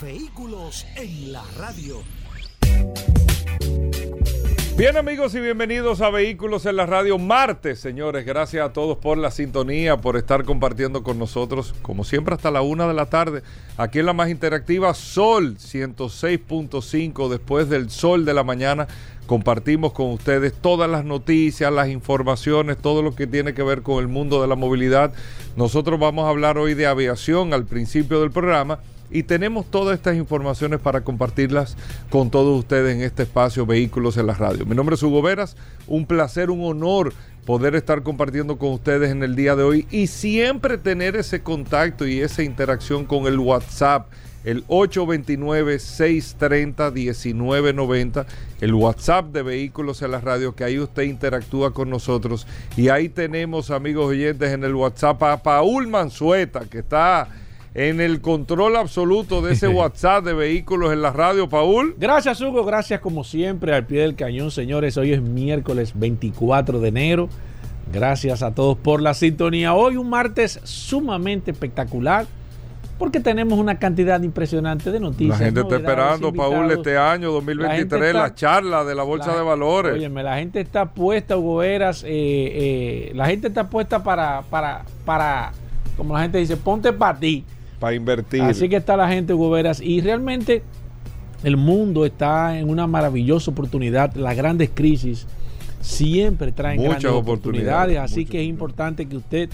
Vehículos en la radio. Bien amigos y bienvenidos a Vehículos en la Radio martes, señores. Gracias a todos por la sintonía, por estar compartiendo con nosotros, como siempre hasta la una de la tarde, aquí en la más interactiva Sol 106.5, después del Sol de la mañana. Compartimos con ustedes todas las noticias, las informaciones, todo lo que tiene que ver con el mundo de la movilidad. Nosotros vamos a hablar hoy de aviación al principio del programa y tenemos todas estas informaciones para compartirlas con todos ustedes en este espacio Vehículos en la Radio. Mi nombre es Hugo Veras, un placer, un honor poder estar compartiendo con ustedes en el día de hoy y siempre tener ese contacto y esa interacción con el WhatsApp. El 829-630-1990, el WhatsApp de Vehículos en la Radio, que ahí usted interactúa con nosotros. Y ahí tenemos, amigos oyentes, en el WhatsApp a Paul Mansueta, que está en el control absoluto de ese WhatsApp de vehículos en la radio, Paul. Gracias, Hugo. Gracias, como siempre, al pie del cañón, señores. Hoy es miércoles 24 de enero. Gracias a todos por la sintonía. Hoy un martes sumamente espectacular porque tenemos una cantidad impresionante de noticias. La gente está esperando, Paul, este año 2023, la, charla de la Bolsa de Valores. Óyeme, la gente está puesta, Hugo Veras, eh, eh, la gente está puesta para, para, para, como la gente dice, ponte para ti. Para invertir. Así que está la gente, Hugo Veras, y realmente el mundo está en una maravillosa oportunidad. Las grandes crisis siempre traen muchas grandes oportunidades, así que es importante que usted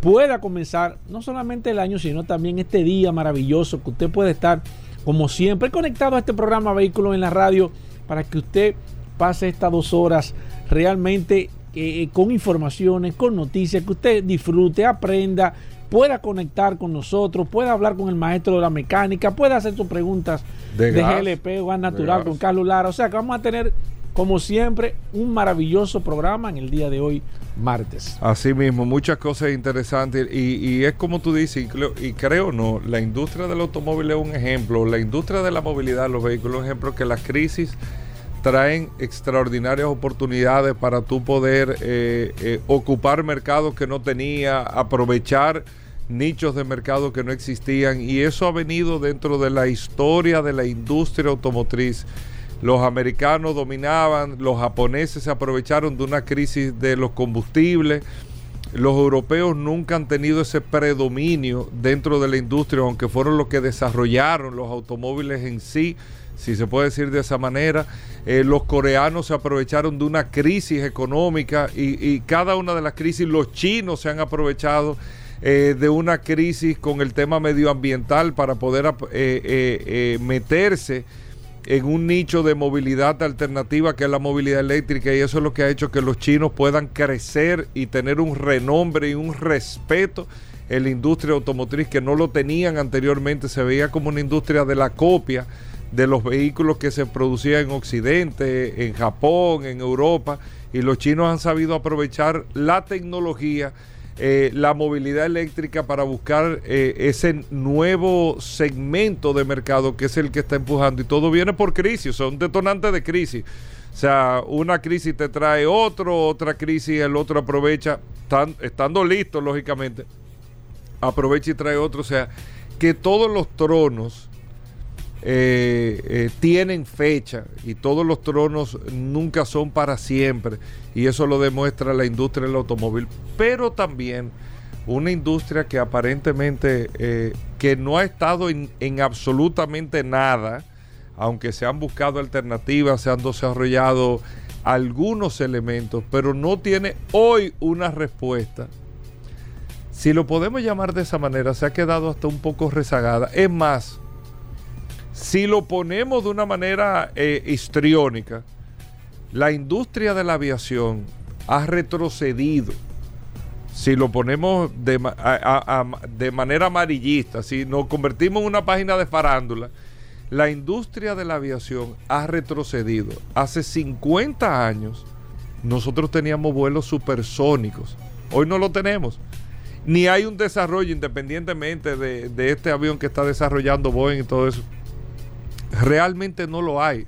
pueda comenzar no solamente el año, sino también este día maravilloso que usted puede estar como siempre conectado a este programa Vehículos en la Radio para que usted pase estas dos horas realmente eh, con informaciones, con noticias, que usted disfrute, aprenda, pueda conectar con nosotros, pueda hablar con el maestro de la mecánica, pueda hacer sus preguntas de, GLP o gas natural con Carlos Lara. O sea que vamos a tener, como siempre, un maravilloso programa en el día de hoy, martes. Así mismo, muchas cosas interesantes. Y, es como tú dices, y creo, y creo, no, la industria del automóvil es un ejemplo, la industria de la movilidad, los vehículos, un ejemplo que las crisis traen extraordinarias oportunidades para tú poder eh, eh, ocupar mercados que no tenía, aprovechar nichos de mercado que no existían y eso ha venido dentro de la historia de la industria automotriz. Los americanos dominaban, los japoneses se aprovecharon de una crisis de los combustibles. Los europeos nunca han tenido ese predominio dentro de la industria, aunque fueron los que desarrollaron los automóviles en sí, si se puede decir de esa manera. Eh, los coreanos se aprovecharon de una crisis económica y, y cada una de las crisis los chinos se han aprovechado eh, de una crisis con el tema medioambiental para poder eh, eh, meterse en un nicho de movilidad alternativa que es la movilidad eléctrica. Y eso es lo que ha hecho que los chinos puedan crecer y tener un renombre y un respeto en la industria automotriz que no lo tenían anteriormente, se veía como una industria de la copia de los vehículos que se producían en Occidente, en Japón, en Europa, y los chinos han sabido aprovechar la tecnología eh, la movilidad eléctrica para buscar eh, ese nuevo segmento de mercado que es el que está empujando y todo viene por crisis, son detonantes de crisis. O sea, una crisis te trae otro, otra crisis el otro aprovecha, estando listo lógicamente, aprovecha y trae otro. O sea, que todos los tronos eh, eh, tienen fecha y todos los tronos nunca son para siempre y eso lo demuestra la industria del automóvil, pero también una industria que aparentemente eh, que no ha estado en, en, absolutamente nada, aunque se han buscado alternativas, se han desarrollado algunos elementos, pero no tiene hoy una respuesta. Si lo podemos llamar de esa manera, se ha quedado hasta un poco rezagada. Es más, si lo ponemos de una manera eh, histriónica, la industria de la aviación ha retrocedido si lo ponemos de, manera amarillista, si nos convertimos en una página de farándula, la industria de la aviación ha retrocedido. Hace 50 años nosotros teníamos vuelos supersónicos. Hoy no lo tenemos. Ni hay un desarrollo independientemente de, de este avión que está desarrollando Boeing y todo eso. Realmente no lo hay.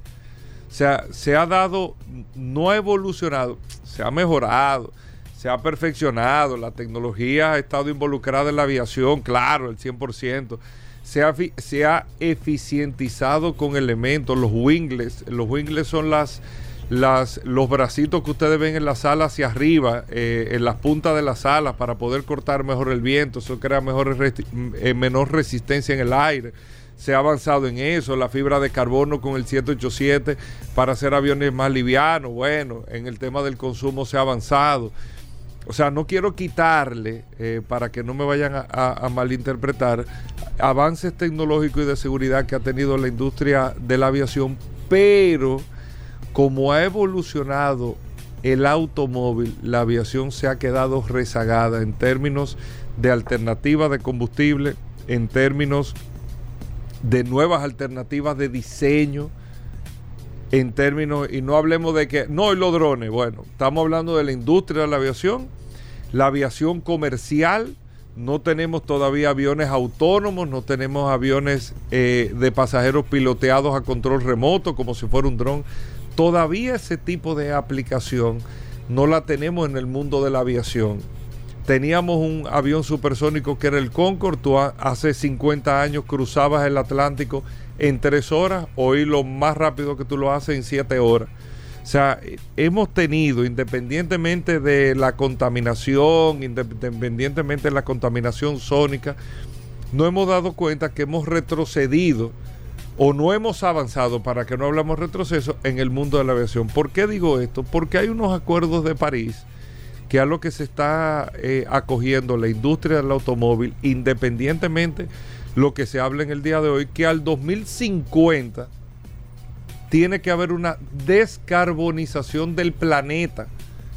O sea, se ha dado, no ha evolucionado, se ha mejorado se ha perfeccionado, la tecnología ha estado involucrada en la aviación, claro, el 100%. Se ha, se ha eficientizado con elementos, los wingles. Los wingles son las, las, los bracitos que ustedes ven en la sala hacia arriba, eh, en las puntas de las alas, para poder cortar mejor el viento. Eso crea eh, menor resistencia en el aire. Se ha avanzado en eso, la fibra de carbono con el 787 para hacer aviones más livianos. Bueno, en el tema del consumo se ha avanzado. O sea, no quiero quitarle, eh, para que no me vayan a, malinterpretar, avances tecnológicos y de seguridad que ha tenido la industria de la aviación, pero como ha evolucionado el automóvil, la aviación se ha quedado rezagada en términos de alternativas de combustible, en términos de nuevas alternativas de diseño, en términos, y no hablemos de que, no, y los drones, bueno, estamos hablando de la industria de la aviación, la aviación comercial, no tenemos todavía aviones autónomos, no tenemos aviones eh, de pasajeros piloteados a control remoto como si fuera un dron. Todavía ese tipo de aplicación no la tenemos en el mundo de la aviación. Teníamos un avión supersónico que era el Concorde, tú hace 50 años cruzabas el Atlántico en tres horas, hoy lo más rápido que tú lo haces en siete horas. O sea, hemos tenido, independientemente de la contaminación, independientemente de la contaminación sónica, no hemos dado cuenta que hemos retrocedido o no hemos avanzado, para que no hablamos retroceso, en el mundo de la aviación. ¿Por qué digo esto? Porque hay unos acuerdos de París que a lo que se está eh, acogiendo la industria del automóvil, independientemente lo que se habla en el día de hoy, que al 2050 tiene que haber una descarbonización del planeta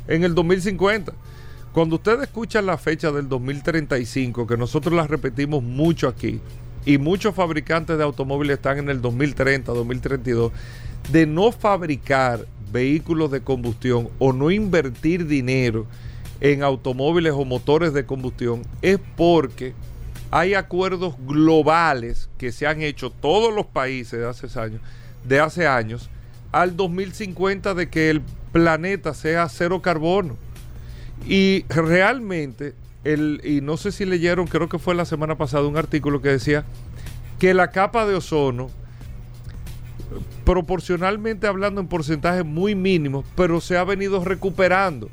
en el 2050. Cuando ustedes escuchan la fecha del 2035, que nosotros la repetimos mucho aquí, y muchos fabricantes de automóviles están en el 2030, 2032, de no fabricar vehículos de combustión o no invertir dinero en automóviles o motores de combustión, es porque hay acuerdos globales que se han hecho todos los países de hace años, de hace años al 2050 de que el planeta sea cero carbono. Y realmente, el, y no sé si leyeron, creo que fue la semana pasada, un artículo que decía que la capa de ozono, proporcionalmente hablando en porcentajes muy mínimos, pero se ha venido recuperando.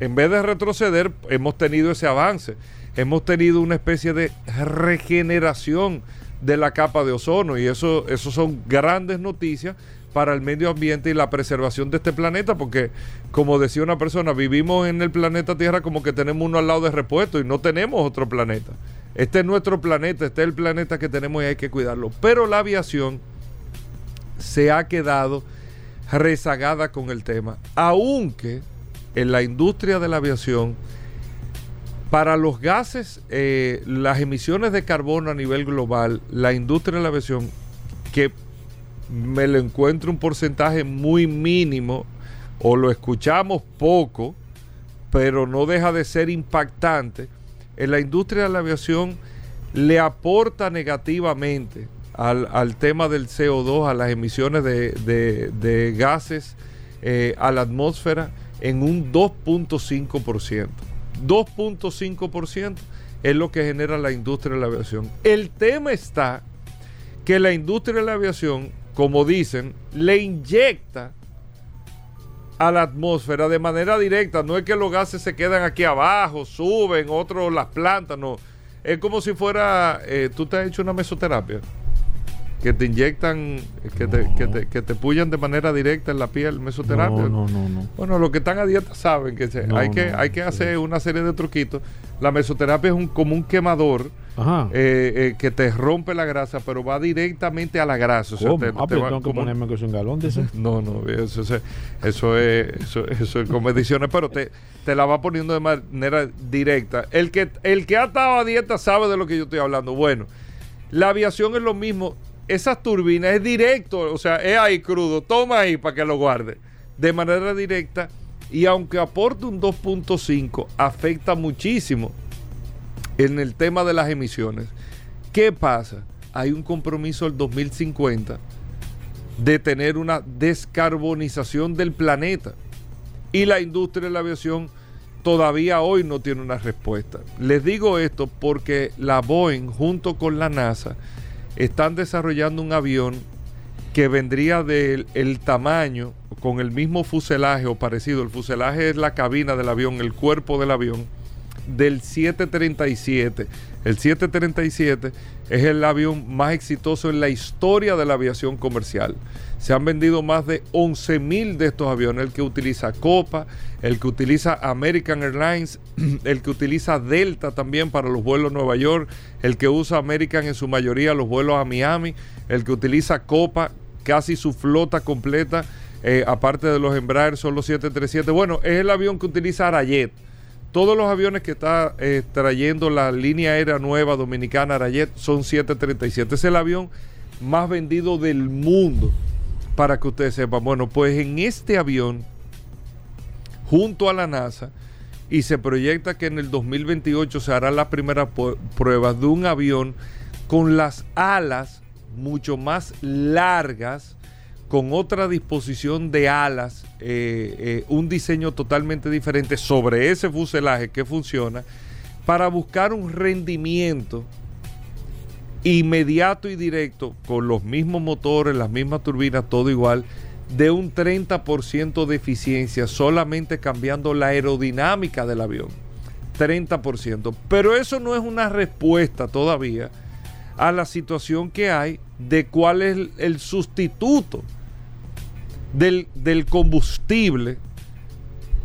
En vez de retroceder, hemos tenido ese avance hemos tenido una especie de regeneración de la capa de ozono y eso, eso son grandes noticias para el medio ambiente y la preservación de este planeta, porque como decía una persona, vivimos en el planeta Tierra como que tenemos uno al lado de repuesto y no tenemos otro planeta. Este es nuestro planeta, este es el planeta que tenemos y hay que cuidarlo. Pero la aviación se ha quedado rezagada con el tema, aunque en la industria de la aviación para los gases, eh, las emisiones de carbono a nivel global, la industria de la aviación, que me lo encuentro un porcentaje muy mínimo, o lo escuchamos poco, pero no deja de ser impactante, en la industria de la aviación le aporta negativamente al, tema del CO2, a las emisiones de, gases eh, a la atmósfera en un 2.5%. 2.5% es lo que genera la industria de la aviación. El tema está que la industria de la aviación, como dicen, le inyecta a la atmósfera de manera directa. No es que los gases se quedan aquí abajo, suben, otros las plantas, no. Es como si fuera, eh, tú te has hecho una mesoterapia que te inyectan, que, te, que, te, que, te, pullan de manera directa en la piel, mesoterapia. No, no, no. Bueno, los que están a dieta saben que hay, que, hay que hacer una serie de truquitos. La mesoterapia es un, como un quemador Ajá. eh, eh, que te rompe la grasa, pero va directamente a la grasa. O sea, te- ah, te pero va tengo que como- ponerme que es un galón de ese. no, no, eso, eso, eso es, eso, eso es con mediciones, pero te, te la va poniendo de manera directa. El que, el que ha estado a dieta sabe de lo que yo estoy hablando. Bueno, la aviación es lo mismo. Esas turbinas es directo, o sea, es ahí crudo. Toma ahí para que lo guarde. De manera directa. Y aunque aporte un 2.5, afecta muchísimo en el tema de las emisiones. ¿Qué pasa? Hay un compromiso al 2050 de tener una descarbonización del planeta. Y la industria de la aviación todavía hoy no tiene una respuesta. Les digo esto porque la Boeing junto con la NASA están desarrollando un avión que vendría del el tamaño con el mismo fuselaje o parecido. El fuselaje es la cabina del avión, el cuerpo del avión del 737. El 737 es el avión más exitoso en la historia de la aviación comercial. Se han vendido más de 11 mil de estos aviones, el que utiliza Copa, el que utiliza American Airlines, el que utiliza Delta también para los vuelos a Nueva York, el que usa American en su mayoría los vuelos a Miami, el que utiliza Copa, casi su flota completa, eh, aparte de los Embraer, son los 737. Bueno, es el avión que utiliza Arayet. Todos los aviones que está eh, trayendo la línea aérea nueva dominicana Arayet son 737. Es el avión más vendido del mundo, para que ustedes sepan. Bueno, pues en este avión, junto a la NASA, y se proyecta que en el 2028 se hará la primera pu- prueba de un avión con las alas mucho más largas, con otra disposición de alas, eh, eh, un diseño totalmente diferente sobre ese fuselaje que funciona, para buscar un rendimiento inmediato y directo, con los mismos motores, las mismas turbinas, todo igual, de un 30% de eficiencia, solamente cambiando la aerodinámica del avión. 30%. Pero eso no es una respuesta todavía a la situación que hay de cuál es el, el sustituto del, del combustible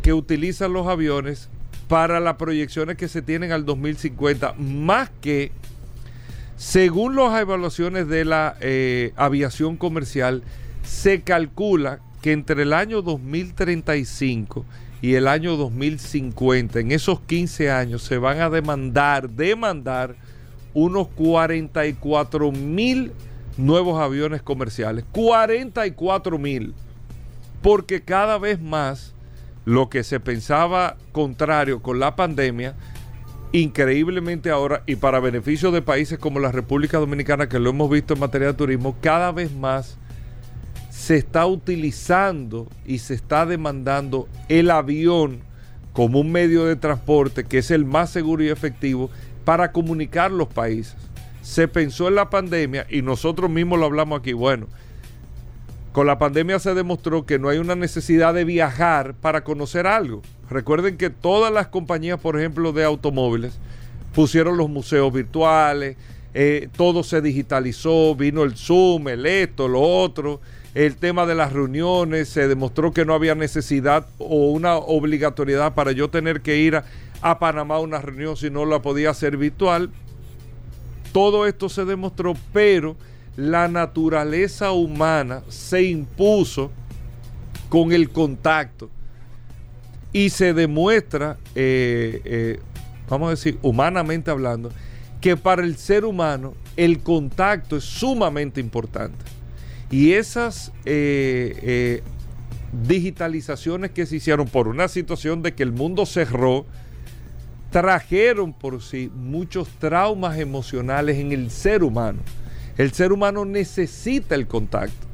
que utilizan los aviones para las proyecciones que se tienen al 2050, más que, según las evaluaciones de la eh, aviación comercial, se calcula que entre el año 2035 y el año 2050, en esos 15 años, se van a demandar, demandar unos 44 mil nuevos aviones comerciales. 44 mil. Porque cada vez más lo que se pensaba contrario con la pandemia, increíblemente ahora, y para beneficio de países como la República Dominicana, que lo hemos visto en materia de turismo, cada vez más se está utilizando y se está demandando el avión como un medio de transporte que es el más seguro y efectivo para comunicar los países. Se pensó en la pandemia y nosotros mismos lo hablamos aquí. Bueno, con la pandemia se demostró que no hay una necesidad de viajar para conocer algo. Recuerden que todas las compañías, por ejemplo, de automóviles, pusieron los museos virtuales, eh, todo se digitalizó, vino el Zoom, el esto, lo otro, el tema de las reuniones, se demostró que no había necesidad o una obligatoriedad para yo tener que ir a, a Panamá a una reunión si no la podía hacer virtual. Todo esto se demostró, pero la naturaleza humana se impuso con el contacto y se demuestra, eh, eh, vamos a decir, humanamente hablando, que para el ser humano el contacto es sumamente importante. Y esas eh, digitalizaciones que se hicieron por una situación de que el mundo cerró, trajeron por sí muchos traumas emocionales en el ser humano. El ser humano necesita el contacto.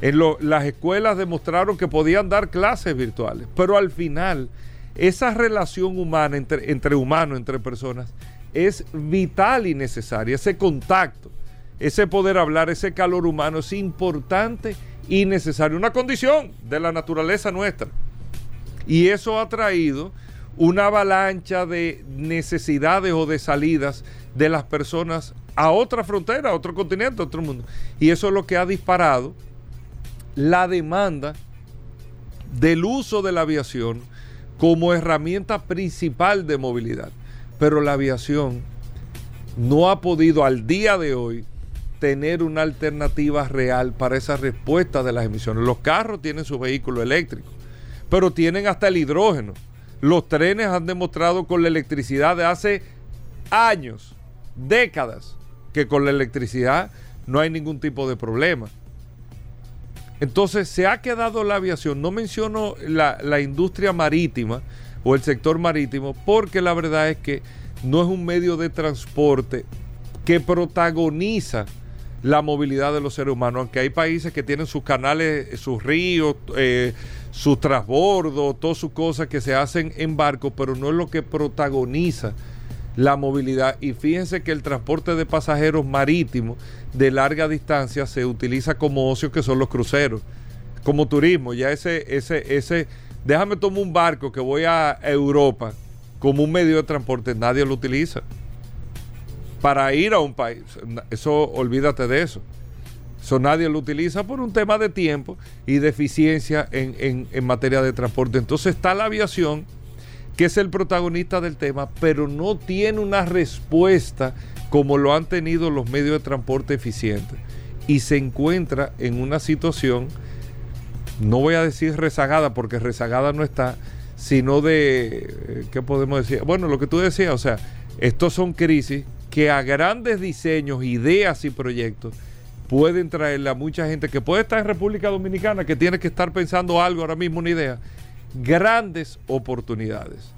En las escuelas demostraron que podían dar clases virtuales, pero al final esa relación humana entre, entre humanos, entre personas, es vital y necesaria. Ese contacto, ese poder hablar, ese calor humano es importante y necesario. Una condición de la naturaleza nuestra. Y eso ha traído una avalancha de necesidades o de salidas de las personas a otra frontera, a otro continente, a otro mundo. Y eso es lo que ha disparado la demanda del uso de la aviación como herramienta principal de movilidad. Pero la aviación no ha podido al día de hoy tener una alternativa real para esa respuesta de las emisiones. Los carros tienen su vehículo eléctrico, pero tienen hasta el hidrógeno. Los trenes han demostrado con la electricidad de hace años, décadas, que con la electricidad no hay ningún tipo de problema. Entonces se ha quedado la aviación, no menciono la, la, industria marítima o el sector marítimo, porque la verdad es que no es un medio de transporte que protagoniza la movilidad de los seres humanos, aunque hay países que tienen sus canales, sus ríos, eh, sus transbordos, todas sus cosas que se hacen en barco, pero no es lo que protagoniza la movilidad. Y fíjense que el transporte de pasajeros marítimos de larga distancia se utiliza como ocio, que son los cruceros, como turismo. Ya ese, ese, ese, déjame tomar un barco que voy a Europa como un medio de transporte, nadie lo utiliza. Para ir a un país, eso olvídate de eso. Eso nadie lo utiliza por un tema de tiempo y de eficiencia en, en, en materia de transporte. Entonces está la aviación que es el protagonista del tema, pero no tiene una respuesta como lo han tenido los medios de transporte eficientes. Y se encuentra en una situación, no voy a decir rezagada, porque rezagada no está, sino de, eh, ¿qué podemos decir? Bueno, lo que tú decías, o sea, estos son crisis que a grandes diseños, ideas y proyectos pueden traerle a mucha gente que puede estar en República Dominicana, que tiene que estar pensando algo ahora mismo, una idea, grandes oportunidades.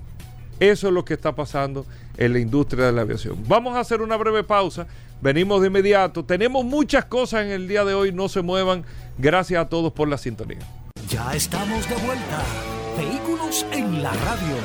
Eso es lo que está pasando en la industria de la aviación. Vamos a hacer una breve pausa. Venimos de inmediato. Tenemos muchas cosas en el día de hoy. No se muevan. Gracias a todos por la sintonía. Ya estamos de vuelta. Vehículos en la radio.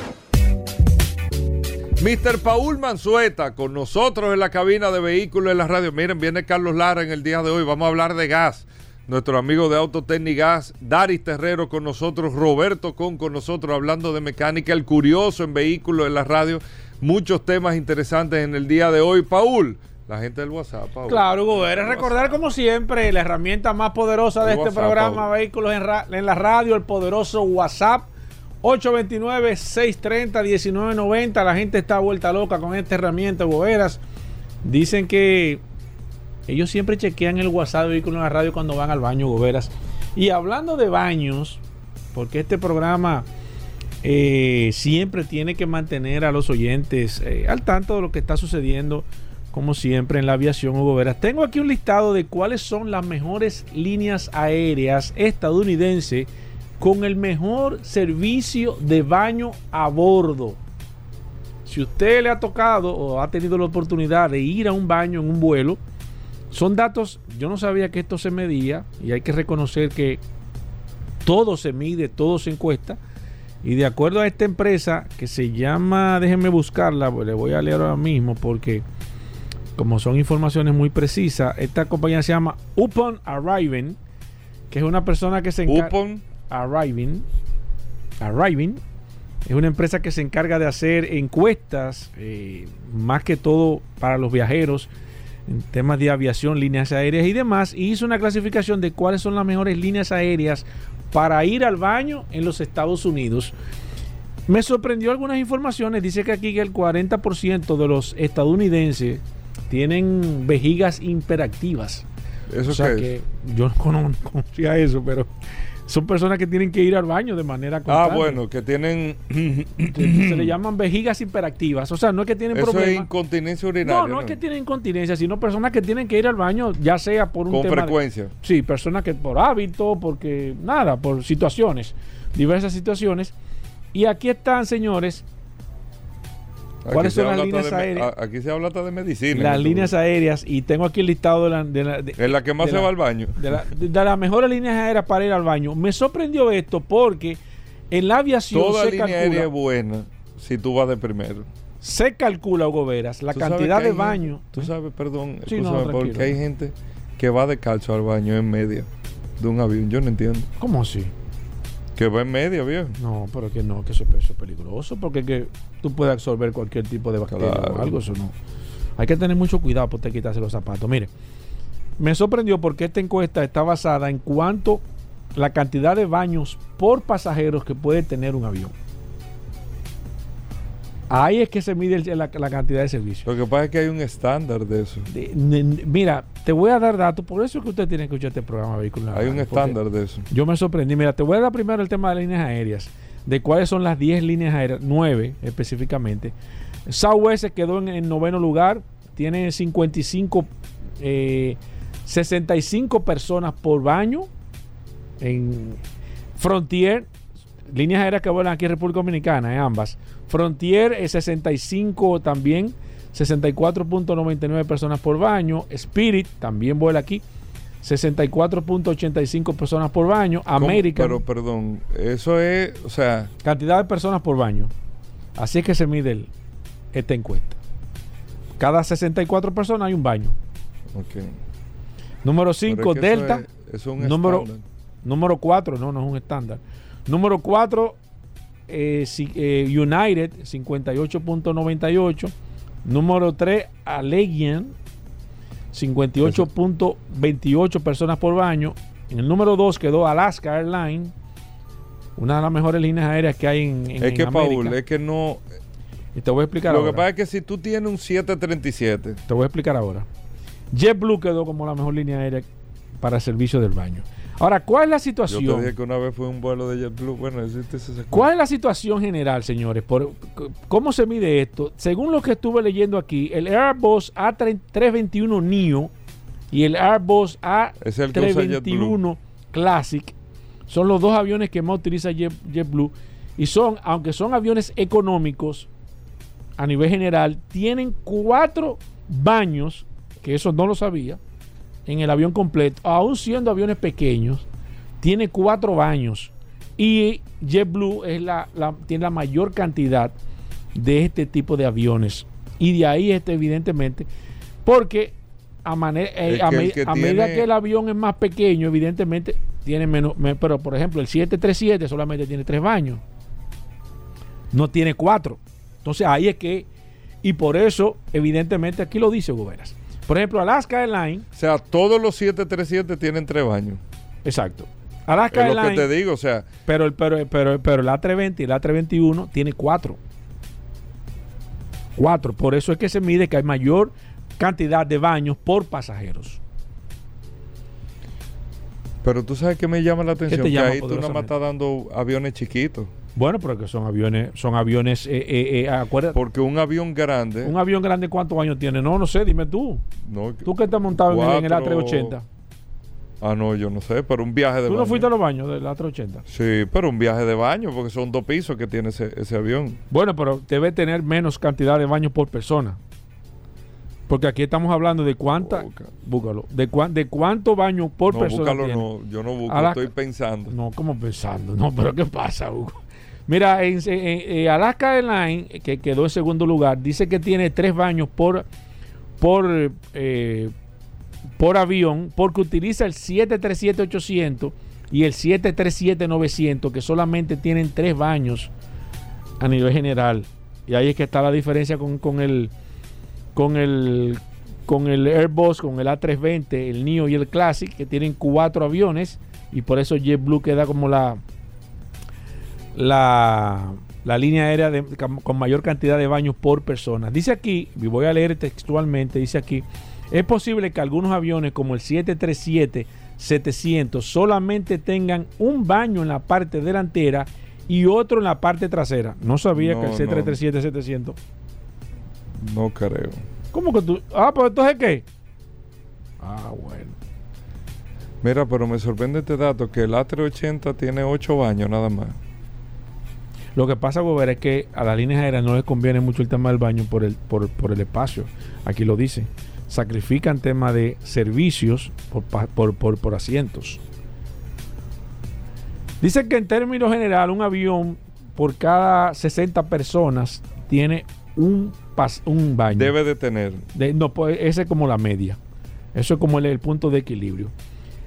Mr. Paul Manzueta con nosotros en la cabina de vehículos en la radio. Miren, viene Carlos Lara en el día de hoy. Vamos a hablar de gas nuestro amigo de Autotecnigas, Daris Terrero con nosotros, Roberto Con con nosotros hablando de mecánica, el curioso en vehículos en la radio, muchos temas interesantes en el día de hoy. Paul, la gente del WhatsApp. Paul. Claro, Hugo, recordar como siempre la herramienta más poderosa de El este WhatsApp, programa, Paul. Vehículos en, ra- en la radio, el poderoso WhatsApp. 829-630-1990. La gente está vuelta loca con esta herramienta, Boberas. Dicen que ellos siempre chequean el WhatsApp de Vehículos en la radio cuando van al baño, Goberas. Y hablando de baños, porque este programa eh, siempre tiene que mantener a los oyentes eh, al tanto de lo que está sucediendo, como siempre en la aviación, Hugo Veras. Tengo aquí un listado de cuáles son las mejores líneas aéreas estadounidenses con el mejor servicio de baño a bordo. Si usted le ha tocado o ha tenido la oportunidad de ir a un baño en un vuelo, son datos, yo no sabía que esto se medía y hay que reconocer que todo se mide, todo se encuesta. Y de acuerdo a esta empresa que se llama, déjenme buscarla, pues le voy a leer ahora mismo porque como son informaciones muy precisas, esta compañía se llama Upon Arriving, que es una persona que se encarga... Upon, Arriving. Arriving. Es una empresa que se encarga de hacer encuestas, eh, más que todo para los viajeros, en temas de aviación, líneas aéreas y demás, y hizo una clasificación de cuáles son las mejores líneas aéreas para ir al baño en los Estados Unidos. Me sorprendió algunas informaciones, dice que aquí el 40% de los estadounidenses tienen vejigas hiperactivas. eso O sea qué que es? yo no conocía eso, pero son personas que tienen que ir al baño de manera Ah, constante. bueno, que tienen. Se le llaman vejigas hiperactivas. O sea, no es que tienen Eso es problemas. incontinencia urinaria. No, no es que tienen incontinencia, sino personas que tienen que ir al baño, ya sea por un Con tema de- frecuencia. sí, personas que por hábito, porque nada, por situaciones, diversas situaciones. Y aquí están, señores, ¿Cuáles son las líneas de aéreas? Aquí se habla hasta de medicina. las líneas aéreas, y tengo aquí el listado de la, de la- de-. En la que más se la- va al baño. de, la- de las mejores líneas aéreas para ir al baño. Me sorprendió esto porque en la aviación Toda se línea aérea es buena si tú vas de primero. se calcula, Hugo Veras, la cantidad de baños. Tú sabes, perdón, Sí, no, porque hay gente que va de calzo al baño en media de un avión. Yo no entiendo. ¿Cómo así? Que va en media, viejo. No, pero que no, que eso, eso es peligroso porque que tú puedes absorber cualquier tipo de bacteria Claro. o algo, eso no. Hay que tener mucho cuidado por te quitarse los zapatos. Mire, me sorprendió porque esta encuesta está basada en cuanto la cantidad de baños por pasajeros que puede tener un avión. Ahí es que se mide el- la, la cantidad de servicios. Lo que pasa es que hay un estándar de eso. De- mira, te voy a dar datos, por eso es que usted tiene que escuchar este programa la Hay un estándar de eso. Yo me sorprendí. Mira, te voy a dar primero el tema de líneas aéreas, de cuáles son las 10 líneas aéreas, 9 específicamente. Southwest se quedó en, en noveno lugar, tiene 55, eh, 65 personas por baño. En Frontier, líneas aéreas que vuelan aquí en República Dominicana, en ambas. Frontier es 65 también, 64.99 personas por baño. Spirit también vuela aquí, 64.85 personas por baño. América, Pero perdón, eso es, o sea, cantidad de personas por baño. Así es que se mide el- esta encuesta. Cada 64 personas hay un baño. ok. Número Pero 5, es que eso Delta. es- Eso es un Número- estándar. Número 4, no, no es un estándar. Número 4, United, 58.98. Número 3, Allegiant, 58.28 personas por baño. En el número 2 quedó Alaska Airlines, una de las mejores líneas aéreas que hay en, en Es que, en Paul, es que no. Y te voy a explicar Lo ahora. que pasa es que si tú tienes un 737, Te voy a explicar ahora. JetBlue quedó como la mejor línea aérea para el servicio del baño. Ahora, ¿cuál es la yo te situación? dije que una vez fue un vuelo de JetBlue. Bueno, existe ese ¿Cuál es la situación general, señores? Por, ¿Cómo se mide esto? Según lo que estuve leyendo aquí, el Airbus A321 Neo y el Airbus Es el que usa A321 Classic son los dos aviones que más utiliza Jet- JetBlue y son, aunque son aviones económicos a nivel general, tienen cuatro baños, que eso no lo sabía, en el avión completo, aún siendo aviones pequeños, tiene cuatro baños. Y JetBlue es la, la- tiene la mayor cantidad de este tipo de aviones. Y de ahí, este, evidentemente, porque a, eh, a, me- medida que el avión es más pequeño, evidentemente, tiene menos. me- pero, por ejemplo, el 737 solamente tiene tres baños. No tiene cuatro. Entonces, ahí es que. Y por eso, evidentemente, aquí lo dice Goberas. Por ejemplo, Alaska Airlines. O sea, todos los 737 tienen tres baños. Exacto. Alaska Es lo que te digo, o sea, Pero el, pero, pero, pero el A320 y el A321 tiene cuatro. Cuatro. Por eso es que se mide que hay mayor cantidad de baños por pasajeros. pero tú sabes que me llama la atención te que ahí tú nada más estás dando aviones chiquitos. Bueno, pero que son aviones, son aviones, eh, eh, eh, acuérdate, Porque un avión grande. un avión grande ¿cuántos años tiene? No, no sé, dime tú. no, Tú que estás montado en el, en el Cuatro- A380. Ah, no, yo no sé, pero un viaje de ¿Tú no baño. fuiste a los baños del A380? Sí, pero un viaje de baño, porque son dos pisos que tiene ese, ese avión. Bueno, pero debe tener menos cantidad de baños por persona. Porque aquí estamos hablando de cuánta, Busca. búscalo, de, cuán, de cuánto baño por no, persona búscalo, tiene. no, yo no busco, Alaska- estoy pensando. No, como pensando. No, pero ¿qué pasa, Hugo? Mira, en, en- en Alaska Airlines, que quedó en segundo lugar, dice que tiene tres baños por, por, eh, por avión, porque utiliza el 737-800 y el 737-900, que solamente tienen tres baños a nivel general. Y ahí es que está la diferencia con, con el con el con el Airbus, con el A320, el Neo y el Classic, que tienen cuatro aviones y por eso JetBlue queda como la la, la línea aérea de- con mayor cantidad de baños por persona. Dice aquí, y voy a leer textualmente, dice aquí, es posible que algunos aviones como el 737-700 solamente tengan un baño en la parte delantera y otro en la parte trasera. No sabía No, que el no. 737-700... No creo. ¿Cómo que tú? Ah, pues entonces qué? Ah, bueno. Mira, pero me sorprende este dato que el A380 tiene ocho baños nada más. Lo que pasa, Gober, es que a las líneas aéreas no les conviene mucho el tema del baño por el, por, por el espacio. Aquí lo dice. Sacrifican tema de servicios por, por, por, asientos. Dice que en términos general un avión por cada 60 personas tiene un, pas- un baño. Debe de tener. De- no, pues ese es como la media. Eso es como el, el punto de equilibrio.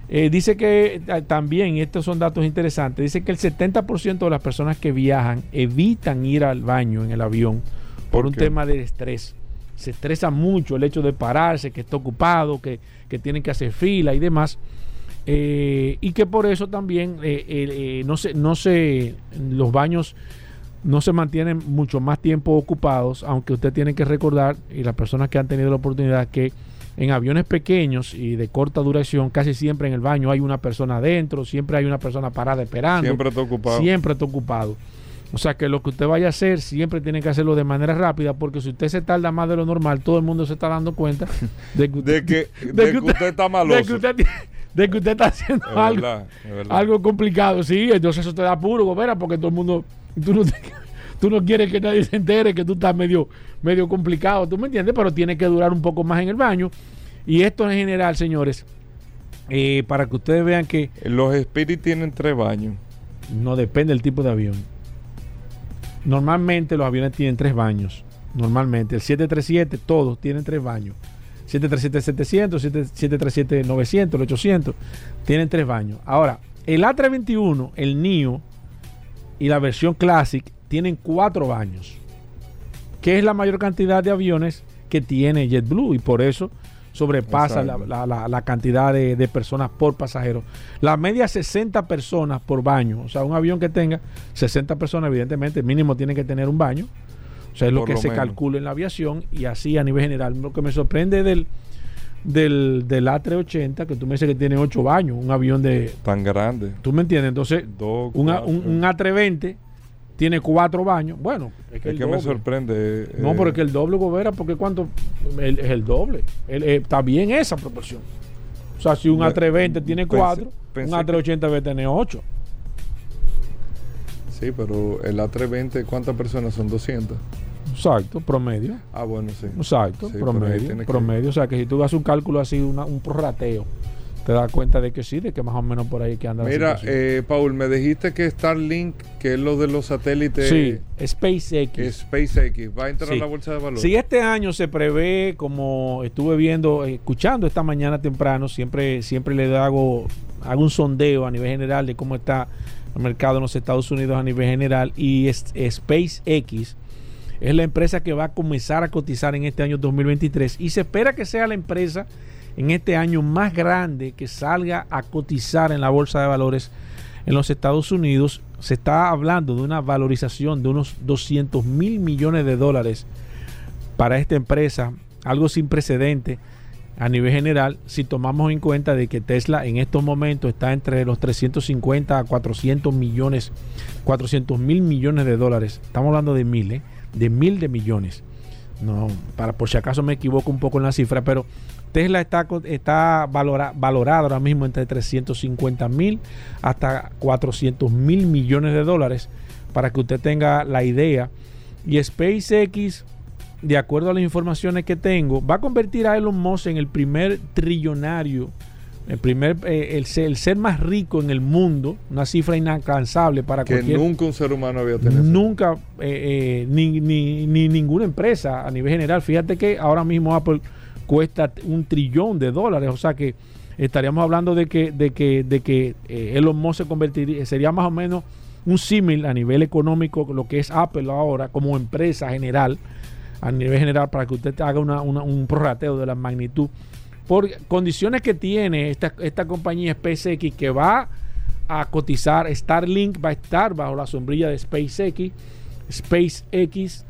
Eh, dice que eh, también, y estos son datos interesantes, dice que el 70% de las personas que viajan evitan ir al baño en el avión por, ¿Por un tema de estrés. Se estresa mucho el hecho de pararse, que está ocupado, que, que tienen que hacer fila y demás. Eh, y que por eso también eh, eh, no se, no se, los baños no se mantienen mucho más tiempo ocupados, aunque usted tiene que recordar, y las personas que han tenido la oportunidad, que en aviones pequeños y de corta duración, casi siempre en el baño hay una persona adentro, siempre hay una persona parada esperando. Siempre está ocupado. Siempre está ocupado. O sea que lo que usted vaya a hacer, siempre tiene que hacerlo de manera rápida, porque si usted se tarda más de lo normal, todo el mundo se está dando cuenta de que De que, de que usted está maloso. de que usted, de que usted está haciendo algo, algo complicado. Sí, entonces eso te da puro, gobera, porque todo el mundo, tú no, te- tú no quieres que nadie se entere que tú estás medio, medio complicado, ¿tú me entiendes? Pero tiene que durar un poco más en el baño. Y esto en general, señores, eh, para que ustedes vean que Los Spirit tienen tres baños. no depende del tipo de avión. Normalmente los aviones tienen tres baños. Normalmente. El 737, todos tienen tres baños. 737-700, 737-900, el 800, tienen tres baños. Ahora, el A321, el NIO y la versión Classic tienen cuatro baños. Que es la mayor cantidad de aviones que tiene JetBlue. Y por eso sobrepasa la, Exacto. la- la- la cantidad de, de personas por pasajero. La media es 60 personas por baño. O sea, un avión que tenga 60 personas, evidentemente, mínimo tiene que tener un baño. O sea, es lo Por que lo se menos. calcula en la aviación y así a nivel general. Lo que me sorprende del, del, del A380, que tú me dices que tiene 8 baños, un avión de... Tan grandes. ¿Tú me entiendes? Entonces, Dos, un, un A320 tiene 4 baños. Bueno, es que, Es el que me doble. sorprende. No, eh, pero es que el doble, Gobera, porque ¿cuánto? El- es el doble. El- eh, está bien esa proporción. O sea, si un Me- A320 tiene pensé- 4, un pensé A380 debe tener 8. Sí, pero el A320, ¿cuántas personas son? 200. Exacto, promedio. Ah, bueno, sí. Exacto, Sí, promedio. que- Promedio. O sea, que si tú haces un cálculo así, una- un prorrateo, te das cuenta de que sí, de que más o menos por ahí que anda Mira, eh, Paul, me dijiste que Starlink, que es lo de los satélites, sí, SpaceX. SpaceX, va a entrar Sí. a la bolsa de valores. Si este año se prevé, como estuve viendo, escuchando esta mañana temprano, siempre, siempre le hago, hago un sondeo a nivel general de cómo está el mercado en los Estados Unidos a nivel general y es- SpaceX es la empresa que va a comenzar a cotizar en este año 2023 y se espera que sea la empresa en este año más grande que salga a cotizar en la bolsa de valores en los Estados Unidos. Se está hablando de una valorización de unos 200 mil millones de dólares para esta empresa, algo sin precedente a nivel general, si tomamos en cuenta de que Tesla en estos momentos está entre los 350 a 400 millones, 400 mil millones de dólares. Estamos hablando de mil, ¿eh? de mil de millones. No, para por si acaso me equivoco un poco en la cifra, pero Tesla está, está valora- valorada ahora mismo entre 350 mil hasta 400 mil millones de dólares, para que usted tenga la idea. Y SpaceX, de acuerdo a las informaciones que tengo, va a convertir a Elon Musk en el primer trillonario, el primer, eh, el, ser, el ser más rico en el mundo, una cifra inalcanzable para que cualquier nunca un ser humano había tenido. Nunca, eh, eh, ni, ni- ni ninguna empresa a nivel general. Fíjate que ahora mismo Apple cuesta un trillón de dólares, o sea que estaríamos hablando de que, de que, de que eh, Elon Musk se convertiría, sería más o menos un símil a nivel económico, lo que es Apple ahora como empresa general, a nivel general, para que usted haga un prorrateo de la magnitud. Por condiciones que tiene esta, esta compañía SpaceX que va a cotizar, Starlink va a estar bajo la sombrilla de SpaceX, SpaceX,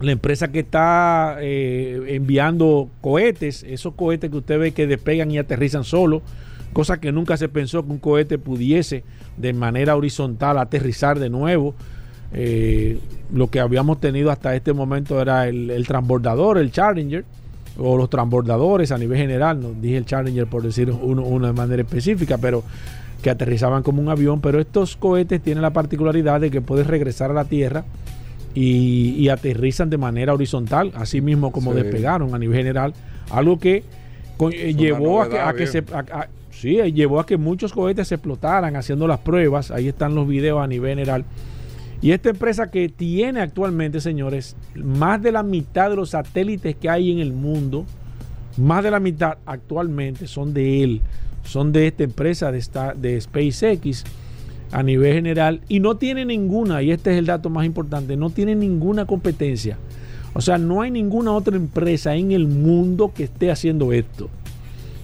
la empresa que está eh, enviando cohetes, esos cohetes que usted ve que despegan y aterrizan solo, cosa que nunca se pensó que un cohete pudiese de manera horizontal aterrizar de nuevo. Eh, lo que habíamos tenido hasta este momento era el, transbordador, el Challenger, o los transbordadores a nivel general, no dije el Challenger por decir uno de manera específica, pero que aterrizaban como un avión, pero estos cohetes tienen la particularidad de que puedes regresar a la Tierra y, y aterrizan de manera horizontal, así mismo como Sí. despegaron a nivel general, algo que eh, llevó a que, a que se... a- a- sí, eh, llevó a que muchos cohetes se explotaran haciendo las pruebas, ahí están los videos a nivel general. Y esta empresa que tiene actualmente, señores, más de la mitad de los satélites que hay en el mundo, más de la mitad actualmente son de él, son de esta empresa de, esta, de SpaceX a nivel general y no tiene ninguna, y este es el dato más importante, no tiene ninguna competencia. O sea, no hay ninguna otra empresa en el mundo que esté haciendo esto.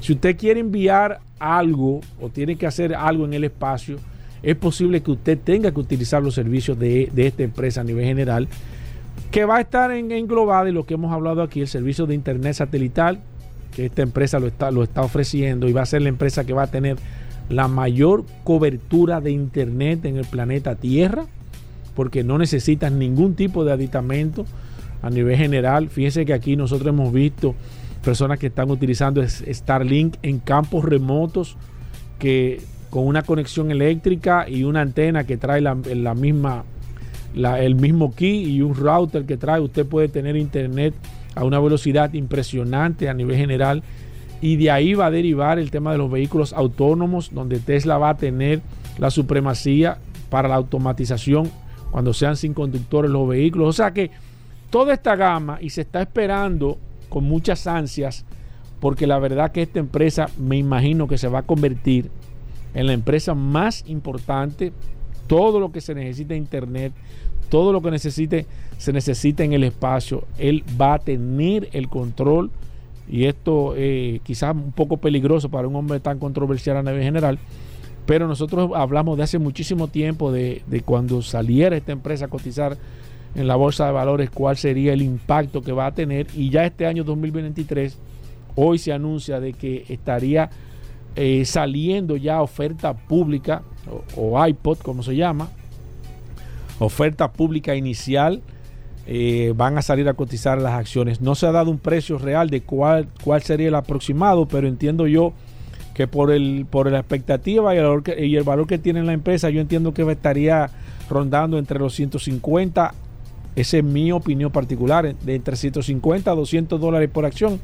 Si usted quiere enviar algo o tiene que hacer algo en el espacio, es posible que usted tenga que utilizar los servicios de, de esta empresa a nivel general, que va a estar en, englobada en lo que hemos hablado aquí, el servicio de Internet satelital, que esta empresa lo está, lo está ofreciendo y va a ser la empresa que va a tener la mayor cobertura de Internet en el planeta Tierra, porque no necesitan ningún tipo de aditamento a nivel general. Fíjense que aquí nosotros hemos visto personas que están utilizando Starlink en campos remotos que con una conexión eléctrica y una antena que trae la, misma el mismo key y un router que trae, usted puede tener internet a una velocidad impresionante a nivel general y de ahí va a derivar el tema de los vehículos autónomos donde Tesla va a tener la supremacía para la automatización cuando sean sin conductores los vehículos. O sea que toda esta gama y se está esperando con muchas ansias porque la verdad que esta empresa me imagino que se va a convertir en la empresa más importante. Todo lo que se necesita en Internet, todo lo que necesite, se necesita en el espacio, él va a tener el control. Y esto eh, quizás un poco peligroso para un hombre tan controversial a nivel general. Pero nosotros hablamos de hace muchísimo tiempo de, de cuando saliera esta empresa a cotizar en la bolsa de valores cuál sería el impacto que va a tener y ya este año 2023 hoy se anuncia de que estaría eh, saliendo ya oferta pública o, iPod como se llama oferta pública inicial eh, van a salir a cotizar las acciones. No se ha dado un precio real de cuál, cuál sería el aproximado pero entiendo yo que por el por la expectativa y el valor que, tiene la empresa yo entiendo que estaría rondando entre los 150 esa es mi opinión particular, de entre 150 a 200 dólares por acción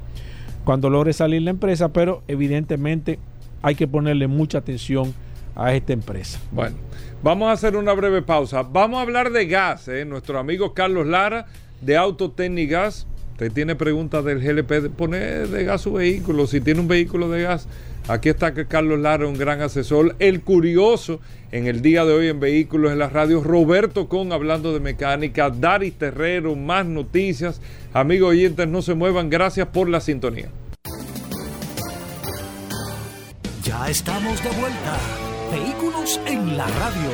cuando logre salir la empresa, pero evidentemente hay que ponerle mucha atención a esta empresa. Bueno, vamos a hacer una breve pausa. Vamos a hablar de gas. ¿eh? Nuestro amigo Carlos Lara de Autotecnic Gas. Usted tiene preguntas del GLP, poner de gas su vehículo. Si tiene un vehículo de gas, aquí está Carlos Lara, un gran asesor. El curioso en el día de hoy en Vehículos en la Radio. Roberto Con hablando de mecánica. Dari Terrero, más noticias. Amigos oyentes, no se muevan. Gracias por la sintonía. Ya estamos de vuelta. Vehículos en la Radio.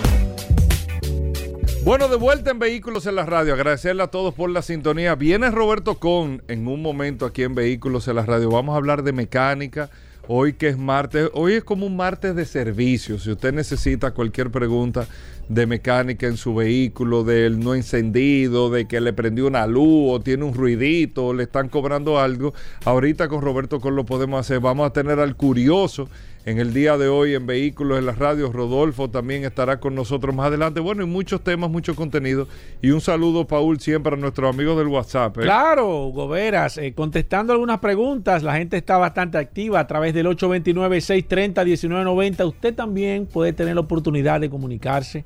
Bueno, de vuelta en Vehículos en la Radio. Agradecerle a todos por la sintonía. Viene Roberto Con en un momento aquí en Vehículos en la Radio. Vamos a hablar de mecánica Hoy que es martes, hoy es como un martes de servicio. Si usted necesita cualquier pregunta de mecánica en su vehículo, del no encendido, de que le prendió una luz o tiene un ruidito o le están cobrando algo, ahorita con Roberto Con lo podemos hacer. Vamos a tener al curioso en el día de hoy en Vehículos en las radios. Rodolfo también estará con nosotros más adelante. Bueno, y muchos temas, mucho contenido. Y un saludo, Paul, siempre a nuestros amigos del WhatsApp. ¿eh? Claro, Goberas, eh, contestando algunas preguntas, la gente está bastante activa a través del 829-630-1990. Usted también puede tener la oportunidad de comunicarse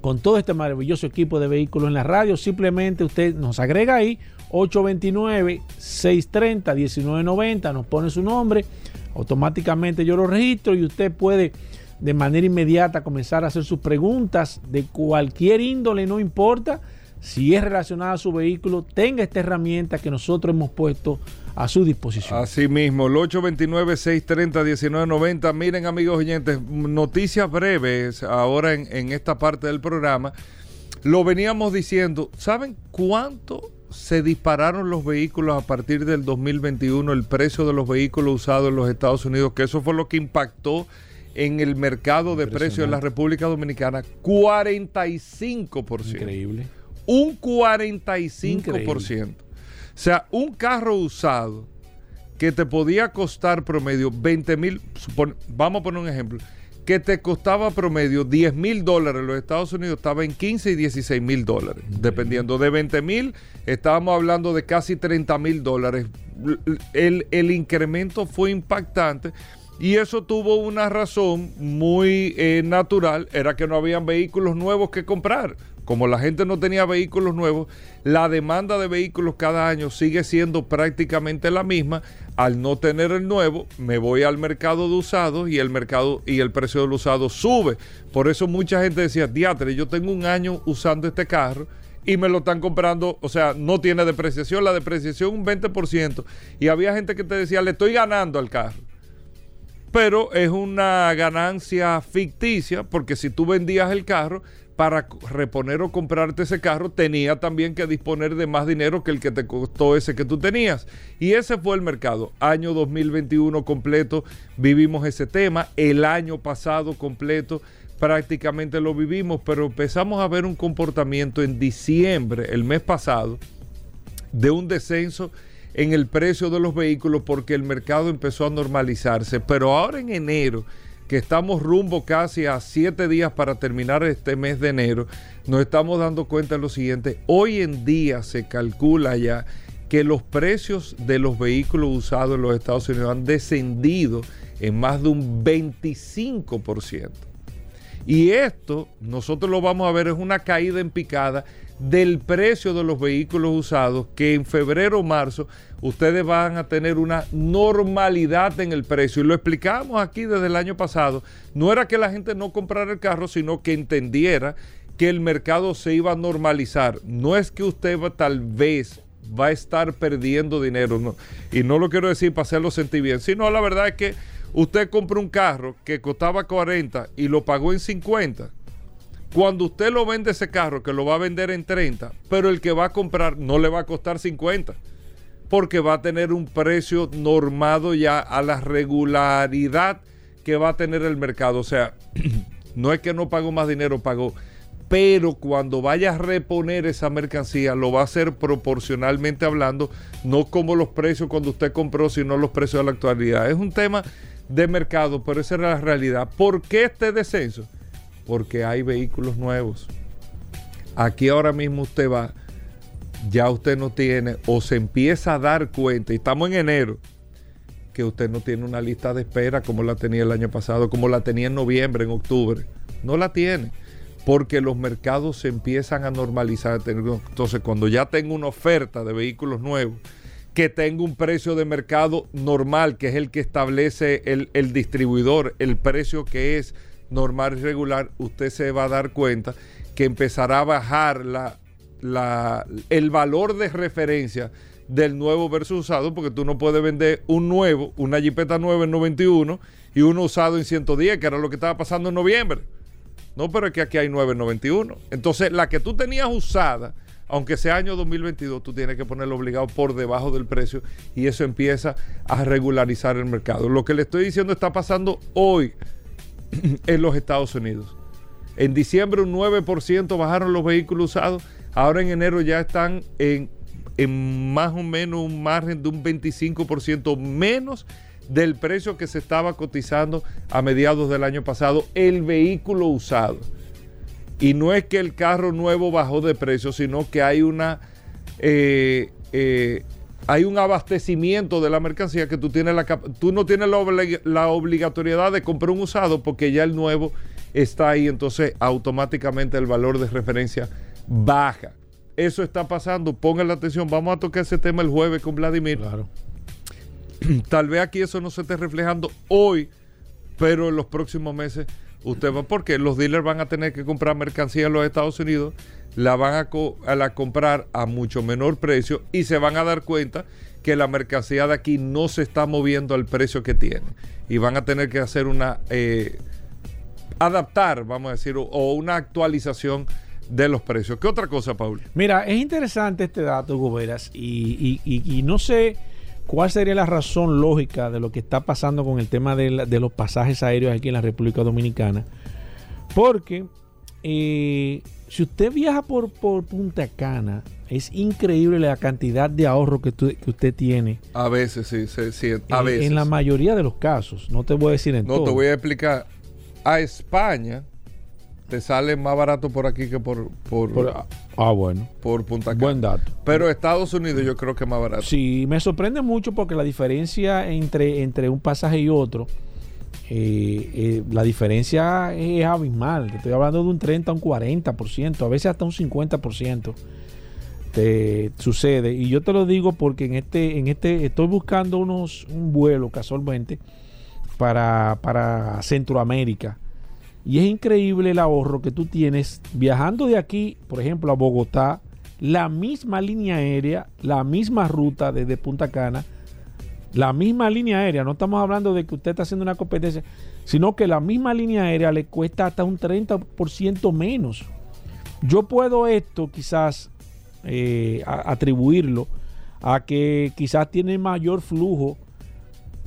con todo este maravilloso equipo de vehículos en la radio. Simplemente usted nos agrega ahí 829-630-1990, nos pone su nombre automáticamente yo lo registro y usted puede de manera inmediata comenzar a hacer sus preguntas de cualquier índole, no importa si es relacionada a su vehículo, tenga esta herramienta que nosotros hemos puesto a su disposición. Así mismo, el 829-630-1990. Miren amigos oyentes, noticias breves ahora en, en esta parte del programa. Lo veníamos diciendo, ¿saben cuánto se dispararon los vehículos a partir del 2021, el precio de los vehículos usados en los Estados Unidos, que eso fue lo que impactó en el mercado de precios en la República Dominicana, 45%. Increíble. Un 45%. O sea, un carro usado que te podía costar promedio 20 mil, vamos a poner un ejemplo, que te costaba promedio 10 mil dólares en los Estados Unidos, estaba en 15 y 16 mil dólares. Dependiendo de 20 mil, estábamos hablando de casi 30 mil dólares. El, el, incremento fue impactante y eso tuvo una razón muy eh, natural, era que no habían vehículos nuevos que comprar. Como la gente no tenía vehículos nuevos, la demanda de vehículos cada año sigue siendo prácticamente la misma al no tener el nuevo, me voy al mercado de usados y el mercado y el precio del usado sube. Por eso mucha gente decía, diatre, yo tengo un año usando este carro y me lo están comprando, o sea, no tiene depreciación, la depreciación un 20%. Y había gente que te decía, le estoy ganando al carro. pero es una ganancia ficticia porque si tú vendías el carro para reponer o comprarte ese carro tenía también que disponer de más dinero que el que te costó ese que tú tenías. Y ese fue el mercado. Año 2021 completo vivimos ese tema. El año pasado completo prácticamente lo vivimos, pero empezamos a ver un comportamiento en diciembre, el mes pasado, de un descenso en el precio de los vehículos porque el mercado empezó a normalizarse. Pero ahora en enero, que estamos rumbo casi a siete días para terminar este mes de enero, nos estamos dando cuenta de lo siguiente. Hoy en día se calcula ya que los precios de los vehículos usados en los Estados Unidos han descendido en más de un 25%. Y esto nosotros lo vamos a ver, es una caída en picada del precio de los vehículos usados, que en febrero o marzo ustedes van a tener una normalidad en el precio. Y lo explicamos aquí desde el año pasado. No era que la gente no comprara el carro, sino que entendiera que el mercado se iba a normalizar. No es que usted tal vez va a estar perdiendo dinero, y no lo quiero decir para hacerlo sentir bien, sino la verdad es que usted compra un carro que costaba 40 y lo pagó en 50 cuando usted lo vende ese carro, que lo va a vender en 30, pero el que va a comprar no le va a costar 50, porque va a tener un precio normado ya a la regularidad que va a tener el mercado. O sea, no es que no pagó más dinero, pagó. Pero cuando vaya a reponer esa mercancía, lo va a hacer proporcionalmente hablando, no como los precios cuando usted compró, sino los precios de la actualidad. Es un tema de mercado, pero esa es la realidad. ¿Por qué este descenso? Porque hay vehículos nuevos. Aquí ahora mismo usted va, ya usted no tiene o se empieza a dar cuenta, y estamos en enero, que usted no tiene una lista de espera como la tenía el año pasado, como la tenía en noviembre, en octubre. No la tiene, porque los mercados se empiezan a normalizar. Entonces, cuando ya tengo una oferta de vehículos nuevos, que tenga un precio de mercado normal, que es el que establece el, el distribuidor, el precio que es normal y regular, usted se va a dar cuenta que empezará a bajar la, la, el valor de referencia del nuevo versus usado, porque tú no puedes vender un nuevo, una jipeta nueva en 91 y uno usado en 110, que era lo que estaba pasando en noviembre. No, pero es que aquí hay 9 en 91. Entonces, la que tú tenías usada, aunque sea año 2022, tú tienes que ponerlo obligado por debajo del precio y eso empieza a regularizar el mercado. Lo que le estoy diciendo está pasando hoy en los Estados Unidos. En diciembre un 9% bajaron los vehículos usados, ahora en enero ya están en, en más o menos un margen de un 25% menos del precio que se estaba cotizando a mediados del año pasado el vehículo usado. Y no es que el carro nuevo bajó de precio, sino que hay una eh, eh, hay un abastecimiento de la mercancía que tú tienes la tú no tienes la, obligatoriedad de comprar un usado porque ya el nuevo está ahí, entonces automáticamente el valor de referencia baja. Eso está pasando, pongan la atención, vamos a tocar ese tema el jueves con Vladimir. Claro. Tal vez aquí eso no se esté reflejando hoy, pero en los próximos meses usted va porque los dealers van a tener que comprar mercancía en los Estados Unidos la van a, comprar a mucho menor precio y se van a dar cuenta que la mercancía de aquí no se está moviendo al precio que tiene. Y van a tener que hacer una... Eh, adaptar, vamos a decir, o, una actualización de los precios. ¿Qué otra cosa, Paul? Mira, es interesante este dato, Goberas, y, y, no sé cuál sería la razón lógica de lo que está pasando con el tema de, de los pasajes aéreos aquí en la República Dominicana. Porque eh, si usted viaja por, por Punta Cana, es increíble la cantidad de ahorro que, usted tiene. A veces, sí, sí, a en, veces. En la mayoría de los casos. No te voy a decir en todo. No, te voy a explicar. A España te sale más barato por aquí que por, por, ah, bueno. por Punta Cana. Buen dato. Pero Estados Unidos yo creo que es más barato. Sí, me sorprende mucho porque la diferencia entre, entre un pasaje y otro eh, eh, la diferencia es abismal. estoy hablando de un 30 a un 40%, a veces hasta un 50% te sucede. Y yo te lo digo porque en este, en este, estoy buscando unos, un vuelo casualmente para, para Centroamérica. Y es increíble el ahorro que tú tienes viajando de aquí, por ejemplo, a Bogotá, la misma línea aérea, la misma ruta desde Punta Cana, la misma línea aérea, no estamos hablando de que usted está haciendo una competencia, sino que la misma línea aérea le cuesta hasta un 30% menos. Yo puedo esto quizás eh, atribuirlo a que quizás tiene mayor flujo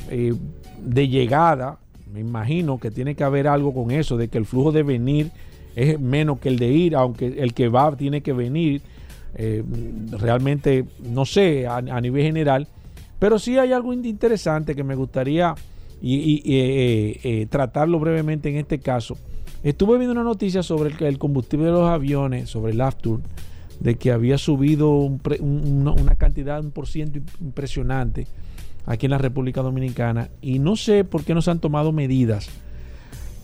eh, de llegada. Me imagino que tiene que haber algo con eso, de que el flujo de venir es menos que el de ir, aunque el que va tiene que venir. Eh, realmente, no sé, a, nivel general. Pero sí hay algo interesante que me gustaría y, tratarlo brevemente en este caso. Estuve viendo una noticia sobre el, el combustible de los aviones, sobre el Aftur de que había subido una cantidad, un por ciento impresionante aquí en la República Dominicana y no sé por qué no se han tomado medidas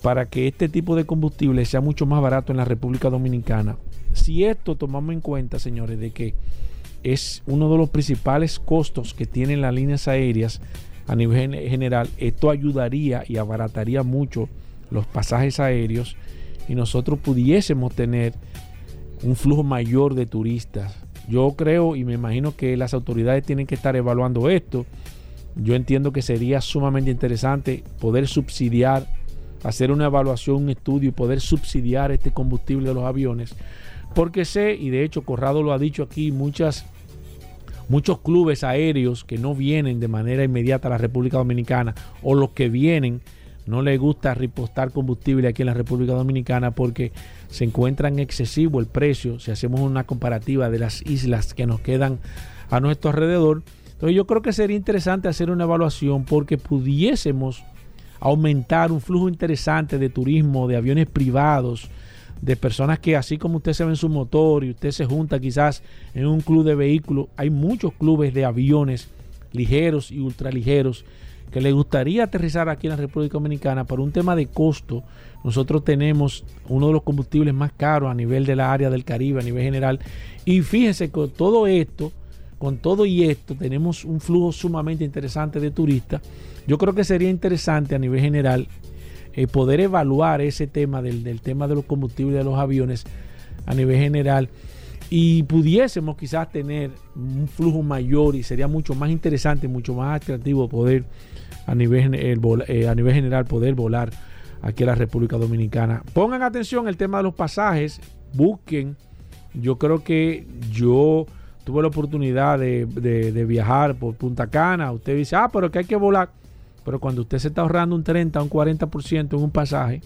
para que este tipo de combustible sea mucho más barato en la República Dominicana. Si esto tomamos en cuenta, señores, de que es uno de los principales costos que tienen las líneas aéreas a nivel general, esto ayudaría y abarataría mucho los pasajes aéreos y nosotros pudiésemos tener un flujo mayor de turistas. Yo creo y me imagino que las autoridades tienen que estar evaluando esto. Yo entiendo que sería sumamente interesante poder subsidiar, hacer una evaluación, un estudio y poder subsidiar este combustible de los aviones. Porque sé, y de hecho Corrado lo ha dicho aquí, muchas, muchos clubes aéreos que no vienen de manera inmediata a la República Dominicana o los que vienen no les gusta repostar combustible aquí en la República Dominicana porque se encuentra en excesivo el precio si hacemos una comparativa de las islas que nos quedan a nuestro alrededor. Entonces yo creo que sería interesante hacer una evaluación porque pudiésemos aumentar un flujo interesante de turismo, de aviones privados, de personas que así como usted se ve en su motor y usted se junta quizás en un club de vehículos, hay muchos clubes de aviones ligeros y ultraligeros que le gustaría aterrizar aquí en la República Dominicana por un tema de costo nosotros tenemos uno de los combustibles más caros a nivel de la área del Caribe, a nivel general. Y fíjense, con todo esto, con todo y esto, tenemos un flujo sumamente interesante de turistas. Yo creo que sería interesante a nivel general eh, poder evaluar ese tema del, del tema de los combustibles de los aviones a nivel general y pudiésemos quizás tener un flujo mayor y sería mucho más interesante, mucho más atractivo poder a nivel, eh, a nivel general poder volar aquí en la República Dominicana. Pongan atención el tema de los pasajes, busquen. Yo creo que yo tuve la oportunidad de, viajar por Punta Cana. Usted dice, ah, pero que hay que volar. Pero cuando usted se está ahorrando un 30 un 40% en un pasaje,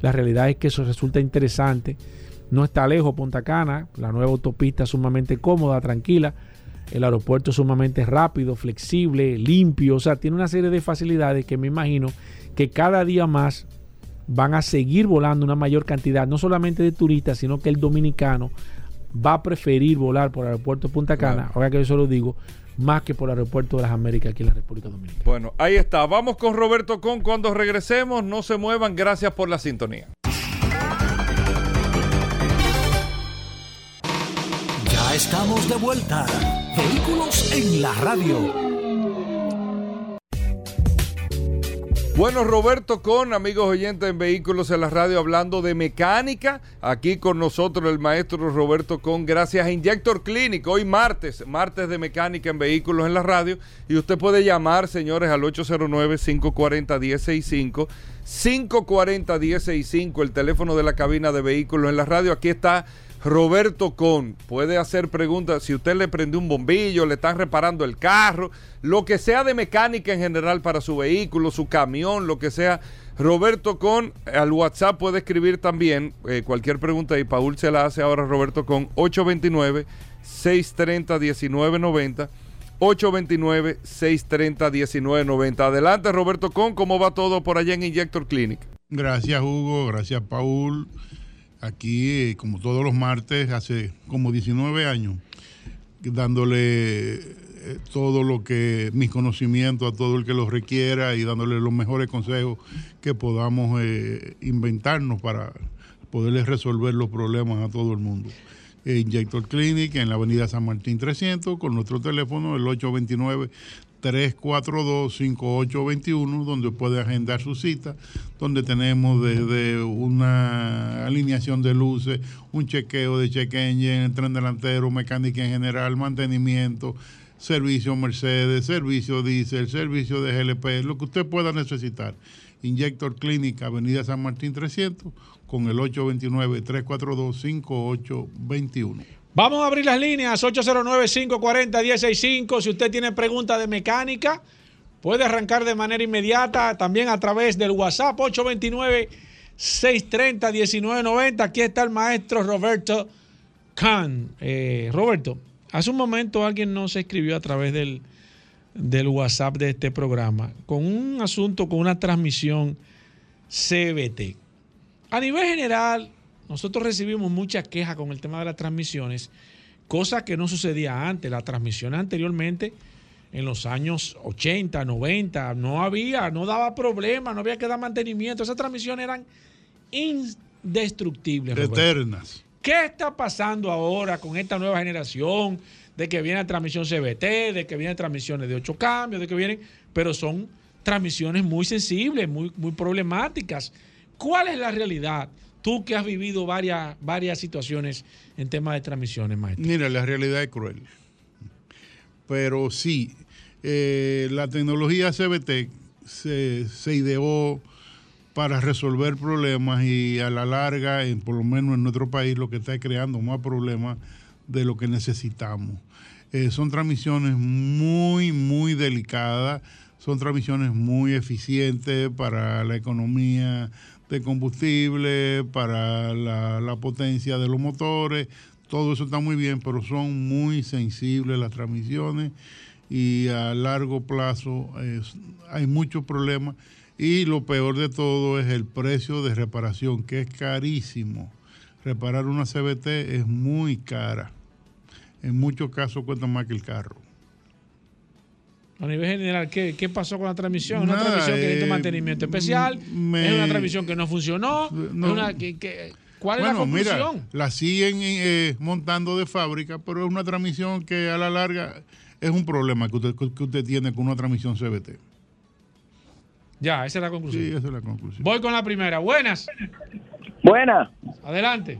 la realidad es que eso resulta interesante. No está lejos Punta Cana, la nueva autopista es sumamente cómoda, tranquila. El aeropuerto es sumamente rápido, flexible, limpio. O sea, tiene una serie de facilidades que me imagino que cada día más van a seguir volando una mayor cantidad, no solamente de turistas, sino que el dominicano va a preferir volar por el aeropuerto de Punta Cana, ahora que yo se lo digo, más que por el aeropuerto de las Américas aquí en la República Dominicana. Bueno, ahí está. Vamos con Roberto Con cuando regresemos. No se muevan. Gracias por la sintonía. Ya estamos de vuelta. Vehículos en la radio. Bueno, Roberto Con, amigos oyentes en Vehículos en la Radio, hablando de mecánica. Aquí con nosotros el maestro Roberto Con, gracias a Injector Clinic. Hoy martes, martes de mecánica en Vehículos en la Radio. Y usted puede llamar, señores, al 809-540-1065. 540-1065, el teléfono de la cabina de Vehículos en la Radio. Aquí está Roberto Con puede hacer preguntas. Si usted le prendió un bombillo, le están reparando el carro, lo que sea de mecánica en general para su vehículo, su camión, lo que sea. Roberto Con al WhatsApp puede escribir también eh, cualquier pregunta y Paul se la hace ahora Roberto Con 829-630-1990. 829-630-1990. Adelante, Roberto Con, ¿cómo va todo por allá en Injector Clinic? Gracias, Hugo. Gracias, Paul aquí, eh, como todos los martes, hace como 19 años, dándole eh, todo lo que, mis conocimientos a todo el que los requiera y dándole los mejores consejos que podamos eh, inventarnos para poderles resolver los problemas a todo el mundo. Injector Clinic en la avenida San Martín 300 con nuestro teléfono el 829 342-5821, donde puede agendar su cita, donde tenemos desde una alineación de luces, un chequeo de check engine, tren delantero, mecánica en general, mantenimiento, servicio Mercedes, servicio diésel, servicio de GLP, lo que usted pueda necesitar. Injector Clinic, Avenida San Martín 300, con el 829-342-5821. Vamos a abrir las líneas 809-540-165. Si usted tiene preguntas de mecánica, puede arrancar de manera inmediata también a través del WhatsApp 829-630-1990. Aquí está el maestro Roberto Khan. Eh, Roberto, hace un momento alguien nos escribió a través del, del WhatsApp de este programa con un asunto, con una transmisión CBT. A nivel general, nosotros recibimos muchas quejas con el tema de las transmisiones, cosa que no sucedía antes. Las transmisiones anteriormente, en los años 80, 90, no había, no daba problema, no había que dar mantenimiento. Esas transmisiones eran indestructibles. Roberto. Eternas. ¿Qué está pasando ahora con esta nueva generación? De que viene transmisión CBT, de que vienen transmisiones de ocho cambios, de que vienen, pero son transmisiones muy sensibles, muy, muy problemáticas. ¿Cuál es la realidad? Tú que has vivido varias, varias situaciones en temas de transmisiones, maestro. Mira, la realidad es cruel. Pero sí, eh, la tecnología CBT se, se ideó para resolver problemas y a la larga, en, por lo menos en nuestro país, lo que está creando más problemas de lo que necesitamos. Eh, son transmisiones muy, muy delicadas, son transmisiones muy eficientes para la economía de combustible, para la, la potencia de los motores, todo eso está muy bien, pero son muy sensibles las transmisiones y a largo plazo hay muchos problemas y lo peor de todo es el precio de reparación, que es carísimo. Reparar una CBT es muy cara. En muchos casos cuesta más que el carro. A nivel general, ¿qué, qué pasó con la transmisión? ¿Una Nada, transmisión que necesita eh, mantenimiento especial? me- ¿Es una transmisión que no funcionó? No. ¿Es una que- que- ¿Cuál bueno, es la conclusión? mira, la siguen eh, montando de fábrica, pero es una transmisión que a la larga es un problema que usted, que usted tiene con una transmisión CBT. Ya, esa es la conclusión. Sí, esa es la conclusión. Voy con la primera. Buenas. Buena. Adelante.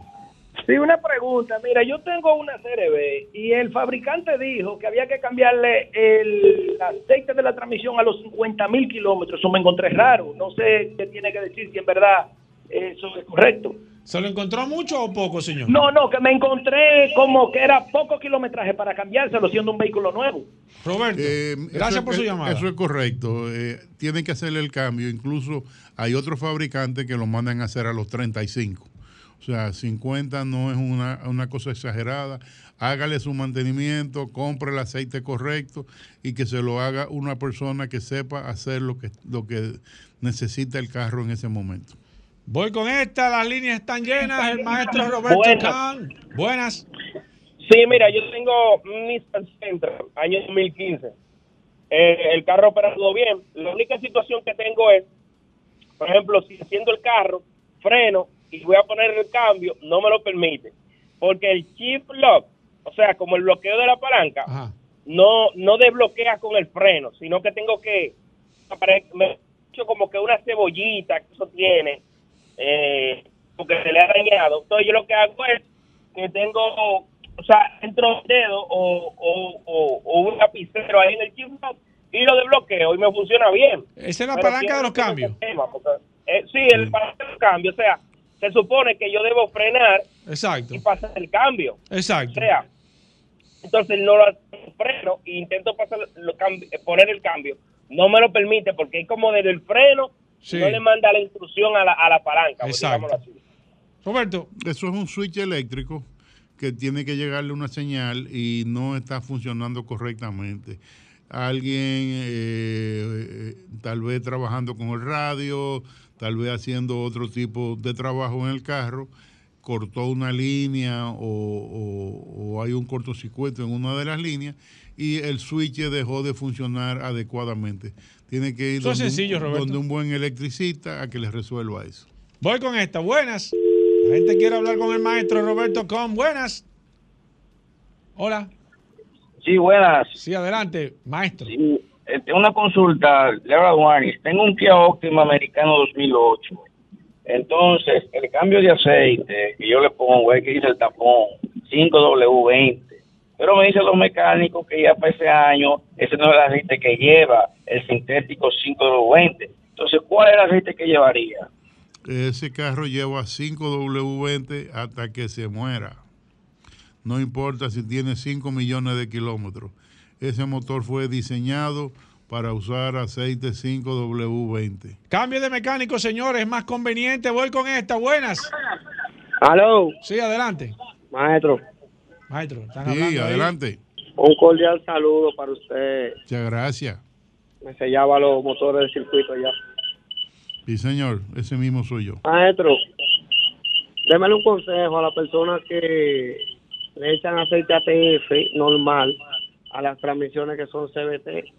Sí, una pregunta. Mira, yo tengo una CRB y el fabricante dijo que había que cambiarle el aceite de la transmisión a los 50 mil kilómetros. Eso me encontré raro. No sé qué tiene que decir si en verdad eso es correcto. ¿Se lo encontró mucho o poco, señor? No, no, que me encontré como que era poco kilometraje para cambiárselo siendo un vehículo nuevo. Roberto, Eh, gracias por es- su llamada. Eso es correcto. Eh, tienen que hacerle el cambio. Incluso hay otros fabricantes que lo mandan a hacer a los 35. O sea, 50 no es una, una cosa exagerada. Hágale su mantenimiento, compre el aceite correcto y que se lo haga una persona que sepa hacer lo que, lo que necesita el carro en ese momento. Voy con esta, las líneas están llenas. El maestro Roberto Buenas. Khan. Buenas. Sí, mira, yo tengo Nissan Sentra, año 2015. Eh, el carro operando bien. La única situación que tengo es, por ejemplo, si haciendo el carro, freno y voy a poner el cambio, no me lo permite. Porque el chip lock, o sea, como el bloqueo de la palanca, Ajá. no no desbloquea con el freno, sino que tengo que me he hecho como que una cebollita que eso tiene, eh, porque se le ha dañado. Entonces yo lo que hago es que tengo, o sea, entro el dedo o, o, o- o un lapicero ahí en el chip lock y lo desbloqueo y me funciona bien. Esa es la Pero palanca de los cambios. tema, porque, eh, sí, el palanca de los cambios, o sea, se supone que yo debo frenar Exacto. y pasar el cambio. Exacto. O sea, entonces no lo freno e intento pasar, lo cambi- poner el cambio. No me lo permite porque es como desde el freno, Sí. no le manda la instrucción a la, a la palanca. Exacto. así. Roberto, Eso es un switch eléctrico que tiene que llegarle una señal y no está funcionando correctamente. Alguien eh, tal vez trabajando con el radio, tal vez haciendo otro tipo de trabajo en el carro, cortó una línea o, o- o hay un cortocircuito en una de las líneas y el switch dejó de funcionar adecuadamente. Tiene que ir donde, sencillo, un, Roberto. donde un buen electricista a que le resuelva eso. voy con esta. Buenas. La gente quiere hablar con el maestro Roberto Khan. Buenas. Hola. Sí, buenas. Sí, adelante, maestro. Sí, una consulta, Laura Warnis. Tengo un Kia Optima americano 2008. Entonces, el cambio de aceite que yo le pongo es que dice el tapón 5W20. Pero me dicen los mecánicos que ya para ese año, ese no es el aceite que lleva, el sintético 5W20. Entonces, ¿cuál es el aceite que llevaría? Ese carro lleva 5W20 hasta que se muera. No importa si tiene 5 millones de kilómetros. Ese motor fue diseñado para usar aceite 5W20. Cambio de mecánico, señores, es más conveniente. Voy con esta. Buenas. Aló. Sí, adelante. Maestro. Maestro, están Sí, ahí. adelante. Un cordial saludo para usted. Muchas gracias. Me sellaba los motores del circuito ya. Sí, señor, ese mismo soy yo. Maestro, démele un consejo a la persona que le echan aceite ATF normal a las transmisiones que son CBT.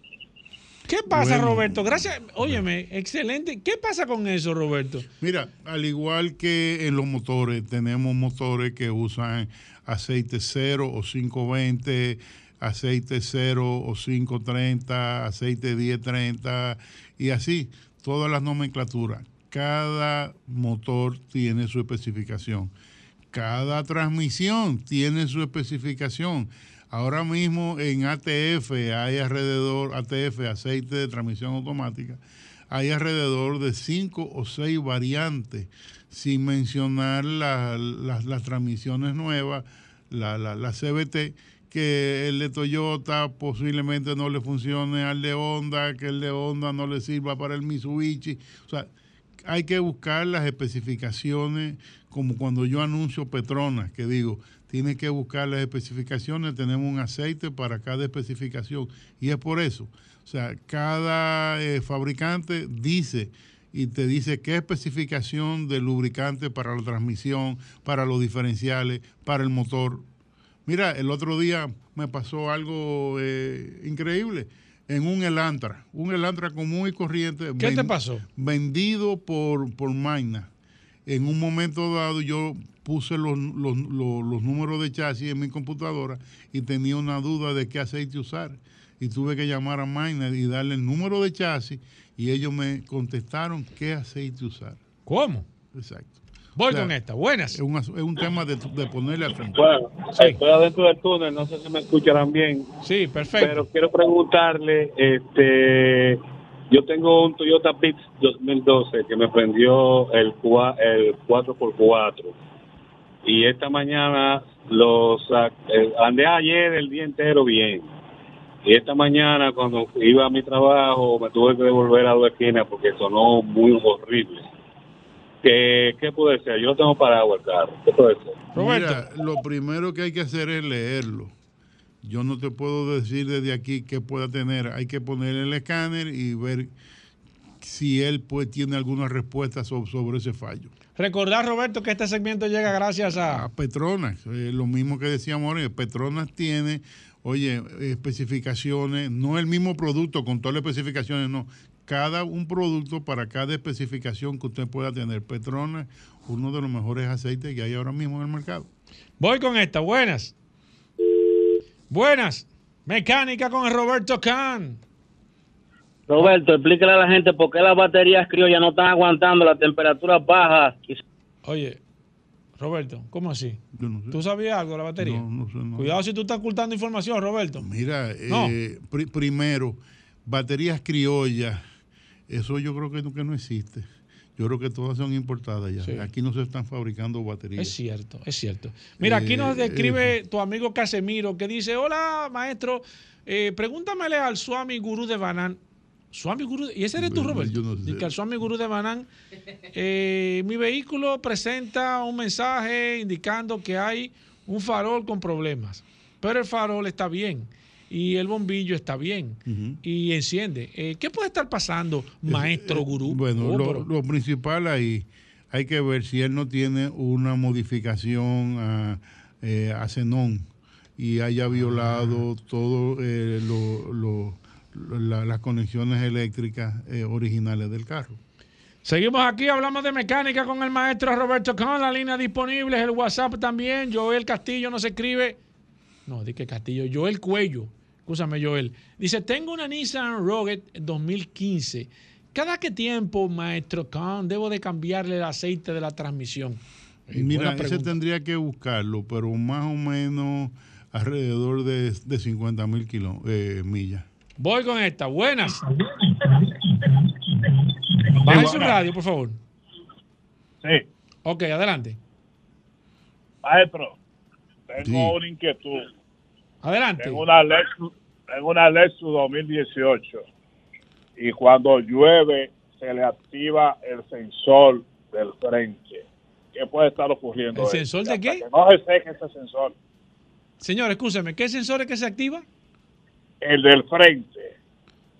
¿Qué pasa, Bueno. Roberto? Gracias. Óyeme, excelente. ¿Qué pasa con eso, Roberto? Mira, al igual que en los motores, tenemos motores que usan aceite 0 o 520, aceite 0 o 530, aceite 1030 y así, todas las nomenclaturas. Cada motor tiene su especificación. Cada transmisión tiene su especificación. Ahora mismo en ATF hay alrededor, ATF, aceite de transmisión automática, hay alrededor de cinco o seis variantes, sin mencionar la- la- las transmisiones nuevas, la, la, la CBT, que el de Toyota posiblemente no le funcione al de Honda, que el de Honda no le sirva para el Mitsubishi. O sea, hay que buscar las especificaciones, como cuando yo anuncio Petronas, que digo, tiene que buscar las especificaciones, tenemos un aceite para cada especificación. Y es por eso. O sea, cada eh, fabricante dice y te dice qué especificación de lubricante para la transmisión, para los diferenciales, para el motor. Mira, el otro día me pasó algo eh, increíble en un Elantra, un Elantra común y corriente. ¿Qué te pasó? Vendido por, por Magna. En un momento dado yo puse los, los- los- los números de chasis en mi computadora y tenía una duda de qué aceite usar. Y tuve que llamar a Magna y darle el número de chasis y ellos me contestaron qué aceite usar. ¿Cómo? Exacto. Voy O sea, con esta. Buenas. Es un, es un tema de, de ponerle al frente. Bueno, estoy adentro del túnel, no sé si me escucharán bien. Sí, perfecto. Pero quiero preguntarle, este, yo tengo un Toyota Vitz 2012 que me prendió el, el 4x4 y esta mañana los eh, andé ayer el día entero bien y esta mañana cuando iba a mi trabajo me tuve que devolver a dos esquinas porque sonó muy horrible. ¿Qué, qué puede ser? Yo no tengo paraguas el carro. ¿Qué puede ser? Mira, lo primero que hay que hacer es leerlo. Yo no te puedo decir desde aquí qué pueda tener. Hay que poner el escáner y ver si él pues tiene alguna respuesta so- sobre ese fallo. Recordar, Roberto, que este segmento llega gracias a... Petronas, eh, lo mismo que decíamos ahora, Petronas tiene, oye, especificaciones, no el mismo producto con todas las especificaciones, no, cada un producto para cada especificación que usted pueda tener. Petronas, uno de los mejores aceites que hay ahora mismo en el mercado. Voy con esta. Buenas. Buenas. Mecánica con el Roberto Can. Roberto, explícale a la gente por qué las baterías criollas no están aguantando las temperaturas bajas. Oye, Roberto, ¿cómo así? ¿Tú sabías algo de la batería? No, no sé, no. Cuidado si tú estás ocultando información, Roberto. Mira, No. eh, pri- primero, baterías criollas, eso yo creo que no, que no existe. Yo creo que todas son importadas ya. Sí. Aquí no se están fabricando baterías. Es cierto, es cierto. Mira, aquí nos Eh, describe tu amigo Casemiro que dice, hola maestro, eh, pregúntamele al Swami Gurú de Banán. Swami Gurú, ¿y ese eres tú, Bueno, Roberto? yo no sé. Dice que al Swami Gurú de Banán, eh, mi vehículo presenta un mensaje indicando que hay un farol con problemas, pero el farol está bien y el bombillo está bien y enciende. Eh, ¿Qué puede estar pasando, maestro Gurú? Bueno, Oh, lo, pero- lo principal ahí, hay que ver si él no tiene una modificación a, eh, a xenón y haya violado todo eh, lo- lo- la- las conexiones eléctricas eh, originales del carro. Seguimos aquí, hablamos de mecánica con el maestro Roberto Con, la línea disponible, el WhatsApp también. Joel Castillo nos escribe. No, di que Castillo, Joel Cuello. Escúchame, Joel. Dice: Tengo una Nissan Rogue 2015. ¿Cada qué tiempo, maestro Con, debo de cambiarle el aceite de la transmisión? Eh, Mira, ese tendría que buscarlo, pero más o menos alrededor de, de 50 mil eh, millas. Voy con esta. Buenas. Baja su radio, por favor. Sí. Ok, adelante. Maestro, tengo Sí. una inquietud. Adelante. Tengo una Lexus, tengo una Lexus 2018 y cuando llueve se le activa el sensor del frente. ¿Qué puede estar ocurriendo? ¿El ahí? sensor de qué? que no se seque ese sensor. Señor, escúcheme, ¿qué sensor es que se activa? El del frente.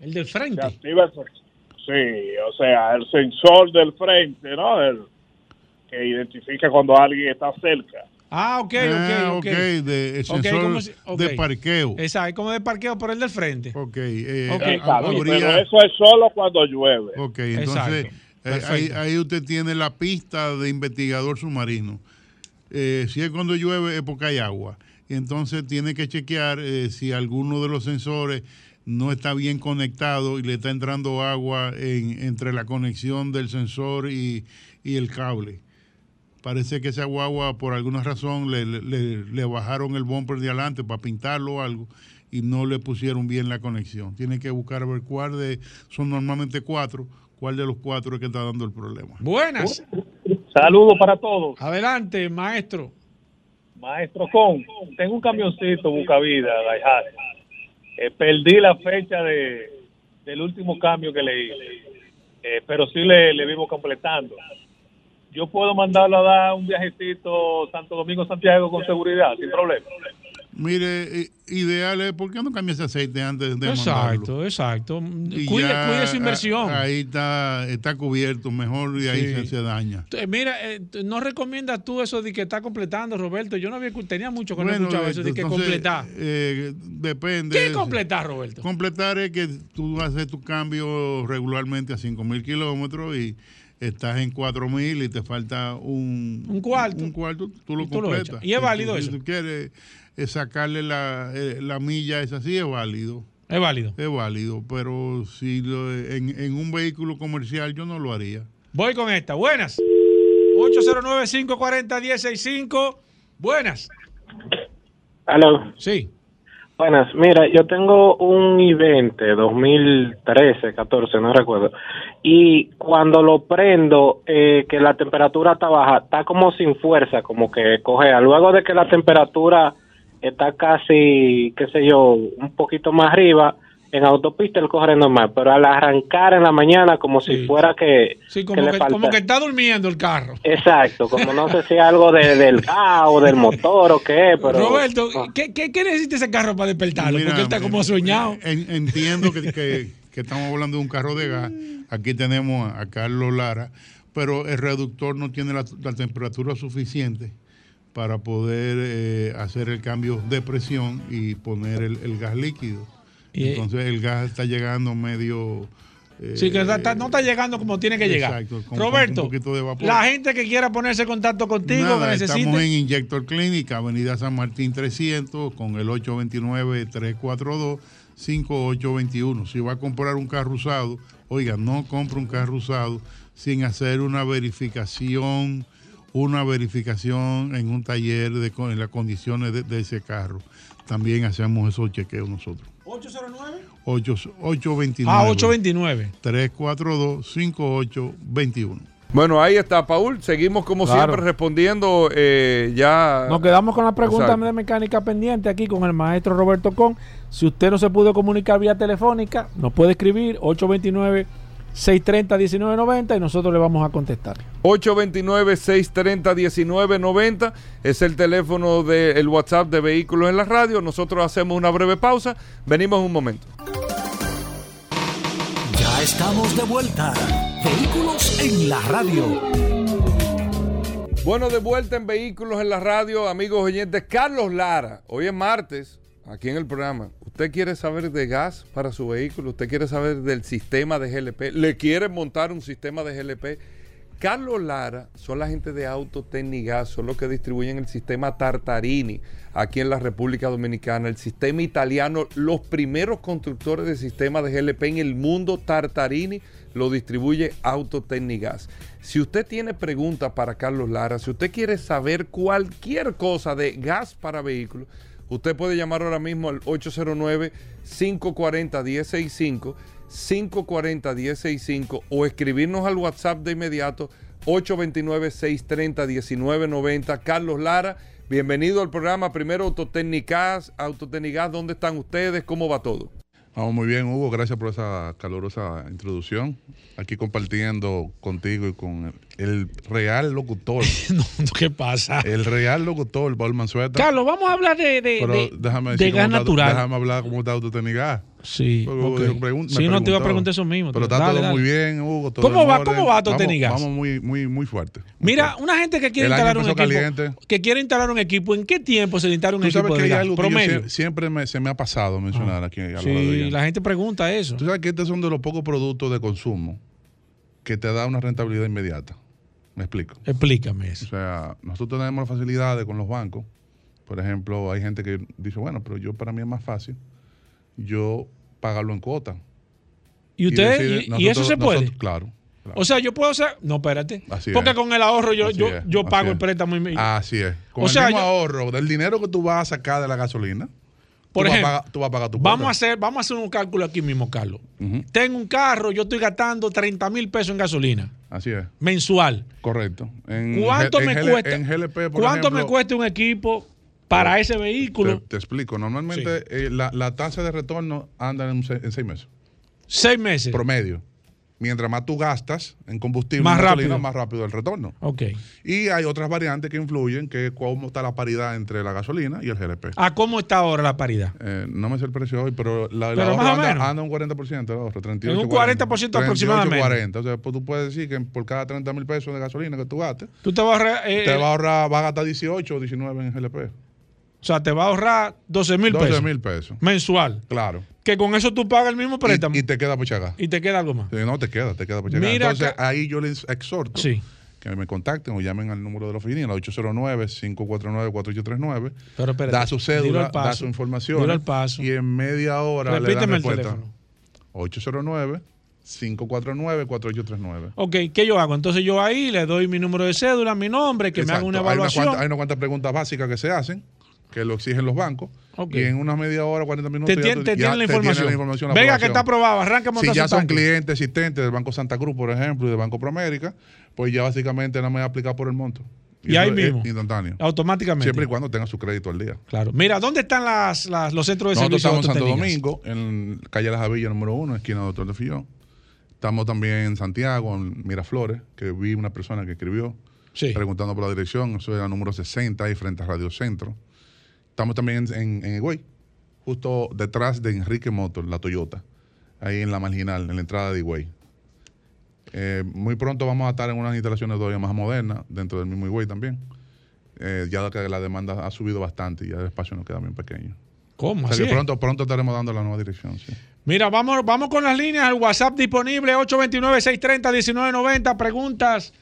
El del Se frente. activa el Sí, o sea, el sensor del frente, ¿no? El que identifica cuando alguien está cerca. Ah, ok, Ah, ok, ok. ok, de- el Ok, sensor ¿cómo se- ok. de parqueo. Exacto, como de parqueo por el del frente. Ok, eh, habría- Pero eso es solo cuando llueve. Ok, entonces eh, ahí, ahí usted tiene la pista de investigador submarino. Eh, si es cuando llueve es porque hay agua. Entonces tiene que chequear eh, si alguno de los sensores no está bien conectado y le está entrando agua en- entre la conexión del sensor y, y el cable. Parece que esa guagua, por alguna razón, le, le- le bajaron el bumper de adelante para pintarlo o algo y no le pusieron bien la conexión. Tiene que buscar a ver cuál de, son normalmente cuatro, cuál de los cuatro es que está dando el problema. Buenas. Saludos para todos. Adelante, maestro. Maestro Con, tengo un camioncito Bucavida. Eh, perdí la fecha de, del último cambio que le hice, Eh, pero sí le, le vivo completando. Yo puedo mandarlo a dar un viajecito Santo Domingo Santiago con seguridad, sin problema. Mire, ideal es, ¿por qué no cambia ese aceite antes de mandarlo? Exacto, exacto. Y Cuide, ya, cuide su a- inversión. Ahí está, está cubierto mejor y ahí Sí. se, se daña. Mira, eh, ¿no recomiendas tú eso de que está completando, Roberto? Yo no había, tenía mucho que no escuchaba eso de que entonces, completar. eh, depende. ¿Qué completar, Roberto? Completar es que tú haces tu cambio regularmente a 5 mil kilómetros y estás en 4 mil y te falta un, Un cuarto. Un cuarto, tú lo Y tú completas. ¿Y es válido eso? Si tú quieres eh, sacarle la, eh, la milla, es así, es válido. Es válido. Es válido, pero si lo- en, en un vehículo comercial yo no lo haría. Voy con esta. Buenas. 809-540-165. Buenas. Aló. Sí. Buenas, mira, yo tengo un i20 2013, 14, no recuerdo. Y cuando lo prendo, eh, que la temperatura está baja, está como sin fuerza, como que cojea. Luego de que la temperatura está casi, qué sé yo, un poquito más arriba, en autopista el coge normal, pero al arrancar en la mañana como si fuera que, Sí, como que, como que está durmiendo el carro. Exacto, como no sé si es algo de- del gas o del motor o qué, pero... Roberto, ¿qué, qué, qué necesita ese carro para despertarlo? Mira, Porque él está como soñado. en- entiendo que, que- que estamos hablando de un carro de gas. Aquí tenemos a, a Carlos Lara, pero el reductor no tiene la, la temperatura suficiente para poder eh, hacer el cambio de presión y poner el, el gas líquido. Y- Entonces el gas está llegando medio... eh, Sí, que está- no está llegando como tiene que llegar. Exacto, con- Roberto, con un poquito de vapor. la gente que quiera ponerse en contacto contigo, Nada, que necesite. estamos en Inyector Clinic, Avenida San Martín 300, con el 829-342-5821. Si va a comprar un carro usado, oiga, no compre un carro usado sin hacer una verificación, una verificación en un taller de en las condiciones de, de ese carro. También hacemos esos chequeos nosotros. 809. 8, 829 Ah, 829. 342-5821. Bueno, ahí está, Paul. Seguimos como Claro. siempre respondiendo eh, ya. Nos quedamos con la pregunta Exacto. de mecánica pendiente aquí con el maestro Roberto Con. Si usted no se pudo comunicar vía telefónica, nos puede escribir 829-630-1990 y nosotros le vamos a contestar. 829-630-1990 es el teléfono del WhatsApp de Vehículos en la Radio. Nosotros hacemos una breve pausa. Venimos en un momento. Ya estamos de vuelta. Vehículos en la radio. Bueno, de vuelta en Vehículos en la Radio, amigos oyentes. Carlos Lara, hoy es martes, aquí en el programa. ¿Usted quiere saber de gas para su vehículo? ¿Usted quiere saber del sistema de GLP? ¿Le quiere montar un sistema de GLP? Carlos Lara son la gente de Autotecnigas, son los que distribuyen el sistema Tartarini aquí en la República Dominicana, el sistema italiano, los primeros constructores de sistemas de GLP en el mundo, Tartarini lo distribuye Autotecnigas. Si usted tiene preguntas para Carlos Lara, si usted quiere saber cualquier cosa de gas para vehículos, Usted puede llamar ahora mismo al 809-540-1065, 540-1065 o escribirnos al WhatsApp de inmediato 829-630-1990. Carlos Lara, bienvenido al programa. Primero Autotécnicas, Autotécnicas, ¿dónde están ustedes? ¿Cómo va todo? Vamos muy bien, Hugo. Gracias por esa calurosa introducción. Aquí compartiendo contigo y con el real locutor. no, ¿qué pasa? El real locutor, Paul Manzueta. Carlos, vamos a hablar de, de, Pero de- déjame de decir gas está- natural. Déjame hablar cómo está Autotécnica. Sí, Porque ok. me pregun- me Sí, no te iba a preguntar eso mismo. Pero está Dale, todo dale. muy bien, Hugo. todo ¿Cómo va- orden. cómo va Vamos- Autotécnicas? Vamos muy, muy, muy fuerte. Mira, una gente que quiere El instalar un equipo, caliente. que quiere instalar un equipo, ¿en qué tiempo se le instala un Tú equipo sabes que de hay algo Promedio. sie- siempre me- se me ha pasado mencionar aquí. a Sí, la gente pregunta eso. Tú sabes que estos son de los pocos productos de consumo que te da una rentabilidad inmediata. Me explico. Explícame eso. O sea, nosotros tenemos facilidades con los bancos. Por ejemplo, hay gente que dice, bueno, pero yo para mí es más fácil yo pagarlo en cuota. ¿Y usted, y, y eso se puede? nosotros- claro. O sea, yo puedo hacer. No, espérate. Así Porque es. con el ahorro yo, Así yo, es, yo pago el préstamo. y- Así es. Con O el sea, mismo yo- ahorro del dinero que tú vas a sacar de la gasolina, Por tú, ejemplo, vas a pagar, tú vas a pagar tu Vamos a, hacer, vamos a hacer un cálculo aquí mismo, Carlos. Tengo un carro, yo estoy gastando 30 mil pesos en gasolina Así es. mensual. Correcto. En ¿Cuánto me en cuesta? En GLP, por ¿Cuánto me cuesta un equipo para ese vehículo? te explico. Normalmente eh, la, la tasa de retorno anda en, seis meses. Seis meses. Promedio. Mientras más tú gastas en combustible, Más en gasolina, rápido. más rápido el retorno. Ok. Y hay otras variantes que influyen, que es cómo está la paridad entre la gasolina y el GLP. ¿A cómo está ahora la paridad? Eh, no me sé el precio hoy, pero la, Pero ahorro más o anda, menos. anda un 40% el ahorro, 38, En un 40% aproximadamente. 40. O sea, pues tú puedes decir que por cada 30 mil pesos de gasolina que tú gastes, Tú te vas a ahorrar, eh, te va a ahorrar, va a gastar 18 o 19 en GLP. O sea, te va a ahorrar 12 mil 12 pesos mil pesos. mensual. Claro. Que con eso tú pagas el mismo préstamo Y, y, y te queda por chagar. te queda algo más. Sí, no, te queda, te queda por checar. Mira Entonces, acá- ahí yo les exhorto Sí. que me contacten o llamen al número de la oficina, 809-549-4839. Pero espérate, Da su cédula, paso, da su información. dilo al paso. Y en media hora le dan Repíteme el respuesta. teléfono. 809-549-4839. Ok, ¿qué yo hago? Entonces yo ahí le doy mi número de cédula, mi nombre, que me haga Exacto. una Hay unas evaluación. cuantas- Hay unas cuantas preguntas básicas que se hacen, que lo exigen los bancos. Y en una media hora, 40 minutos, te ya ya tienen la te tienen información. la información, la Venga, que está aprobado. Arranca a Si ya son tanque. clientes existentes del Banco Santa Cruz, por ejemplo, y del Banco Proamérica, pues ya básicamente no me aplicar por el monto. Y ahí mismo. Instantáneo. Automáticamente. Siempre y cuando tenga su crédito al día. Claro. Mira, ¿dónde están las, las- los centros de Nosotros servicio? estamos en Santo? Domingo, en calle Las Avillas número uno, esquina Doctor de Fillón. Estamos también en Santiago, en Miraflores, que vi una persona que escribió Sí. preguntando por la dirección. Eso era número 60, ahí frente a Radio Centro. Estamos también en, en, Higüey, justo detrás de Enrique Motor, la Toyota, ahí en la marginal, en la entrada de Higüey. Eh, muy pronto vamos a estar en unas instalaciones todavía más modernas, dentro del mismo Higüey también. Eh, ya que la demanda ha subido bastante y ya el espacio nos queda bien pequeño. ¿Cómo? O sea Así que pronto, pronto estaremos dando la nueva dirección. sí. Mira, vamos, vamos con las líneas. El WhatsApp disponible 829-630-1990. Preguntas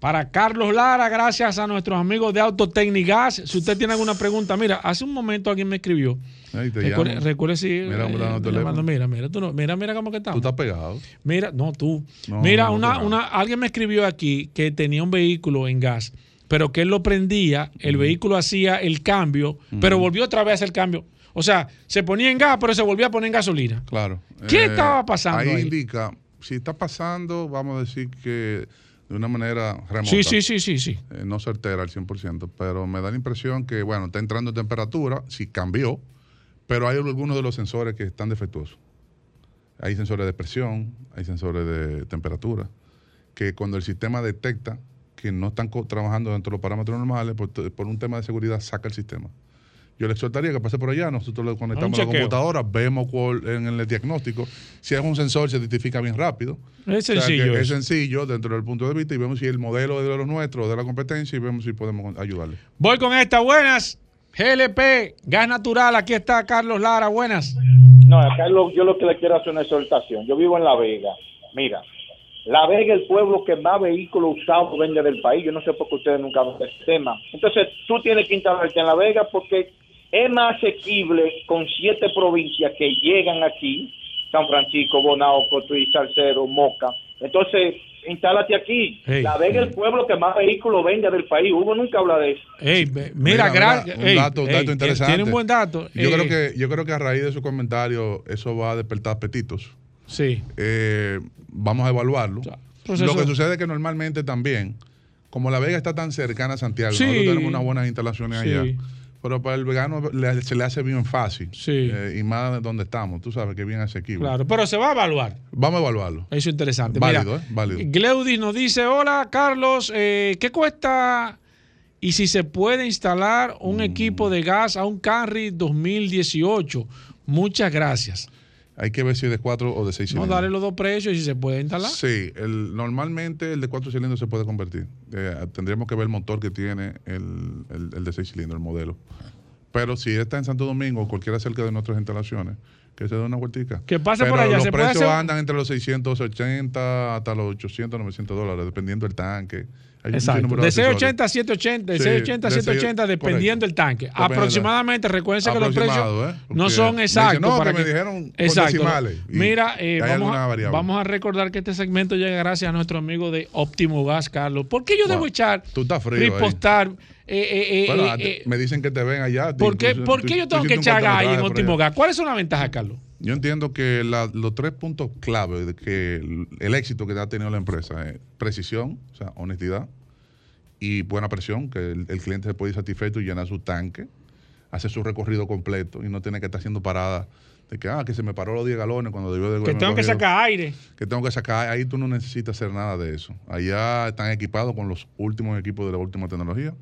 para Carlos Lara, gracias a nuestros amigos de Autotecnigas. Si usted tiene alguna pregunta, mira, hace un momento alguien me escribió. Ahí te Recuerde, recuerde si. Mira, eh, llamando, mira, mira, tú no- mira, mira cómo que Tú estamos. estás pegado. Mira, no, tú. No, Mira, no, una, una, alguien me escribió aquí que tenía un vehículo en gas, pero que él lo prendía, el vehículo hacía el cambio, pero volvió otra vez a hacer el cambio. O sea, se ponía en gas, pero se volvía a poner en gasolina. Claro. ¿Qué estaba pasando Ahí, ahí? indica, si está pasando, vamos a decir que de una manera remota. Sí, sí, sí, sí, sí. Eh, no certera al 100%, pero me da la impresión que, bueno, está entrando en temperatura, sí cambió, pero hay algunos de los sensores que están defectuosos. Hay sensores de presión, hay sensores de temperatura, que cuando el sistema detecta que no están trabajando dentro de los parámetros normales, por, por un tema de seguridad saca el sistema. Yo le exhortaría que pase por allá, nosotros le conectamos a la computadora, vemos cuál- en el diagnóstico, si es un sensor se identifica bien rápido. Es O sea, que sencillo es sencillo dentro del punto de vista y vemos si el modelo es de los nuestros o de la competencia y vemos si podemos ayudarle. Voy con esta, buenas. GLP, gas natural, aquí está Carlos Lara, buenas. No, lo- yo lo que le quiero hacer una exhortación. Yo vivo en La Vega. Mira, La Vega es el pueblo que más vehículos usados vende del país. Yo no sé por qué ustedes nunca hablan de este tema. Entonces, tú tienes que instalarte en La Vega porque es más asequible con siete provincias que llegan aquí, San Francisco, Bonao, Cotuí, Salcero, Moca. Entonces, Instálate aquí. Hey. La Vega es el pueblo que más vehículos vende del país. Hugo nunca habla de eso. Ve- mira, gracias. un dato, un dato interesante. Tiene un buen dato. Yo creo que yo creo que a raíz de su comentario eso va a despertar apetitos. Sí. Eh, vamos a evaluarlo. Lo que sucede es que normalmente también, como La Vega está tan cercana a Santiago, Sí. nosotros tenemos unas buenas instalaciones Sí. allá. Pero para el vegano le- se le hace bien fácil. Sí. Eh, y más de donde estamos, tú sabes que es bien asequible. Claro, pero se va a evaluar. Vamos a evaluarlo. Eso es interesante. Válido, Mira, ¿eh? Válido. Gleudis nos dice, hola Carlos, eh, ¿qué cuesta y si se puede instalar Mm. un equipo de gas a un Camry 2018? Muchas gracias. Hay que ver si es de 4 o de 6 No, cilindros. darle los dos precios y si se puede instalar. Sí, el, normalmente el de 4 cilindros se puede convertir. Eh, tendríamos que ver el motor que tiene el, el- el de 6 cilindros, el modelo. Pero si está en Santo Domingo o cualquiera cerca de nuestras instalaciones, que se dé una vueltica. Que pase Pero por allá, Los ¿se puede precios hacer? andan entre los 680 hasta los 800, 900 dólares, dependiendo del tanque. Exacto. De accesorios. 680 a 780, de Sí, 680 a de seis- 780 dependiendo del tanque. De- Aproximadamente, recuérdense que los precios ¿eh? no son exactos. no, para que me dijeron Exacto. Mira, eh, vamos, a, variable. vamos a recordar que este segmento llega gracias a nuestro amigo de Óptimo Gas, Carlos. ¿Por qué yo debo echar, Tú estás frío ripostar? eh, Bueno, me dicen que te ven allá. ¿Por qué, yo tengo que echar gas ahí en allá. Gas? ¿Cuáles son las ventajas, Carlos? Yo entiendo que la- los tres puntos clave de que el, el éxito que ha tenido la empresa es precisión, o sea, honestidad y buena presión, que el, el cliente se puede ir satisfecho y llenar su tanque, hacer su recorrido completo y no tiene que estar haciendo paradas de que, ah, que se me paró los 10 galones cuando debió de Que tengo que sacar aire. Que tengo que sacar, ahí tú no necesitas hacer nada de eso. Allá están equipados con los últimos equipos de la última tecnología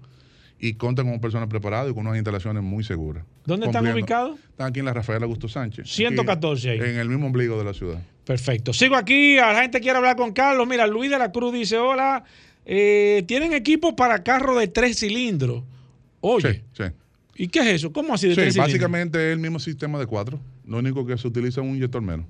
y cuentan con personas preparadas y con unas instalaciones muy seguras. ¿Dónde están ubicados? Están aquí en la Rafael Augusto Sánchez. 114 ahí. En el mismo ombligo de la ciudad. Perfecto. Sigo aquí. A la gente quiere hablar con Carlos. Mira, Luis de la Cruz dice: Hola. eh, ¿Tienen equipo para carro de tres cilindros? Oye. Sí, sí. ¿Y qué es eso? ¿Cómo así de Sí, tres cilindros? básicamente es el mismo sistema de cuatro. Lo único que se utiliza es un inyector menos.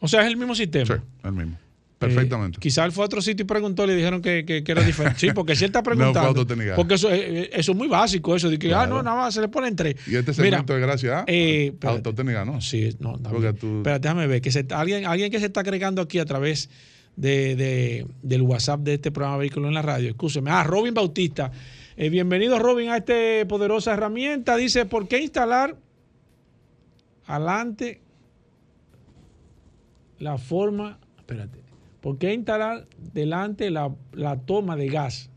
O sea, es el mismo sistema. Sí, el mismo. Perfectamente. Eh, quizá él fue a otro sitio y preguntó y le dijeron que, que- que era diferente. Sí, porque si él está No preguntando. autotécnica. porque eso, eh, eh, eso es muy básico, eso de que, ah, no, nada más se le ponen tres. y este Mira, segmento es gracias a eh, espérate. autotécnica, ¿no? Sí, no, tú- Pero déjame ver, que se- alguien, alguien que se está agregando aquí a través de, de- del WhatsApp de este programa Vehículo en la Radio. Escúcheme. Ah, Robin Bautista. Eh, bienvenido, Robin, a esta poderosa herramienta. Dice, ¿por qué instalar adelante la forma... Espérate. ¿Por qué instalar delante la, la toma de gas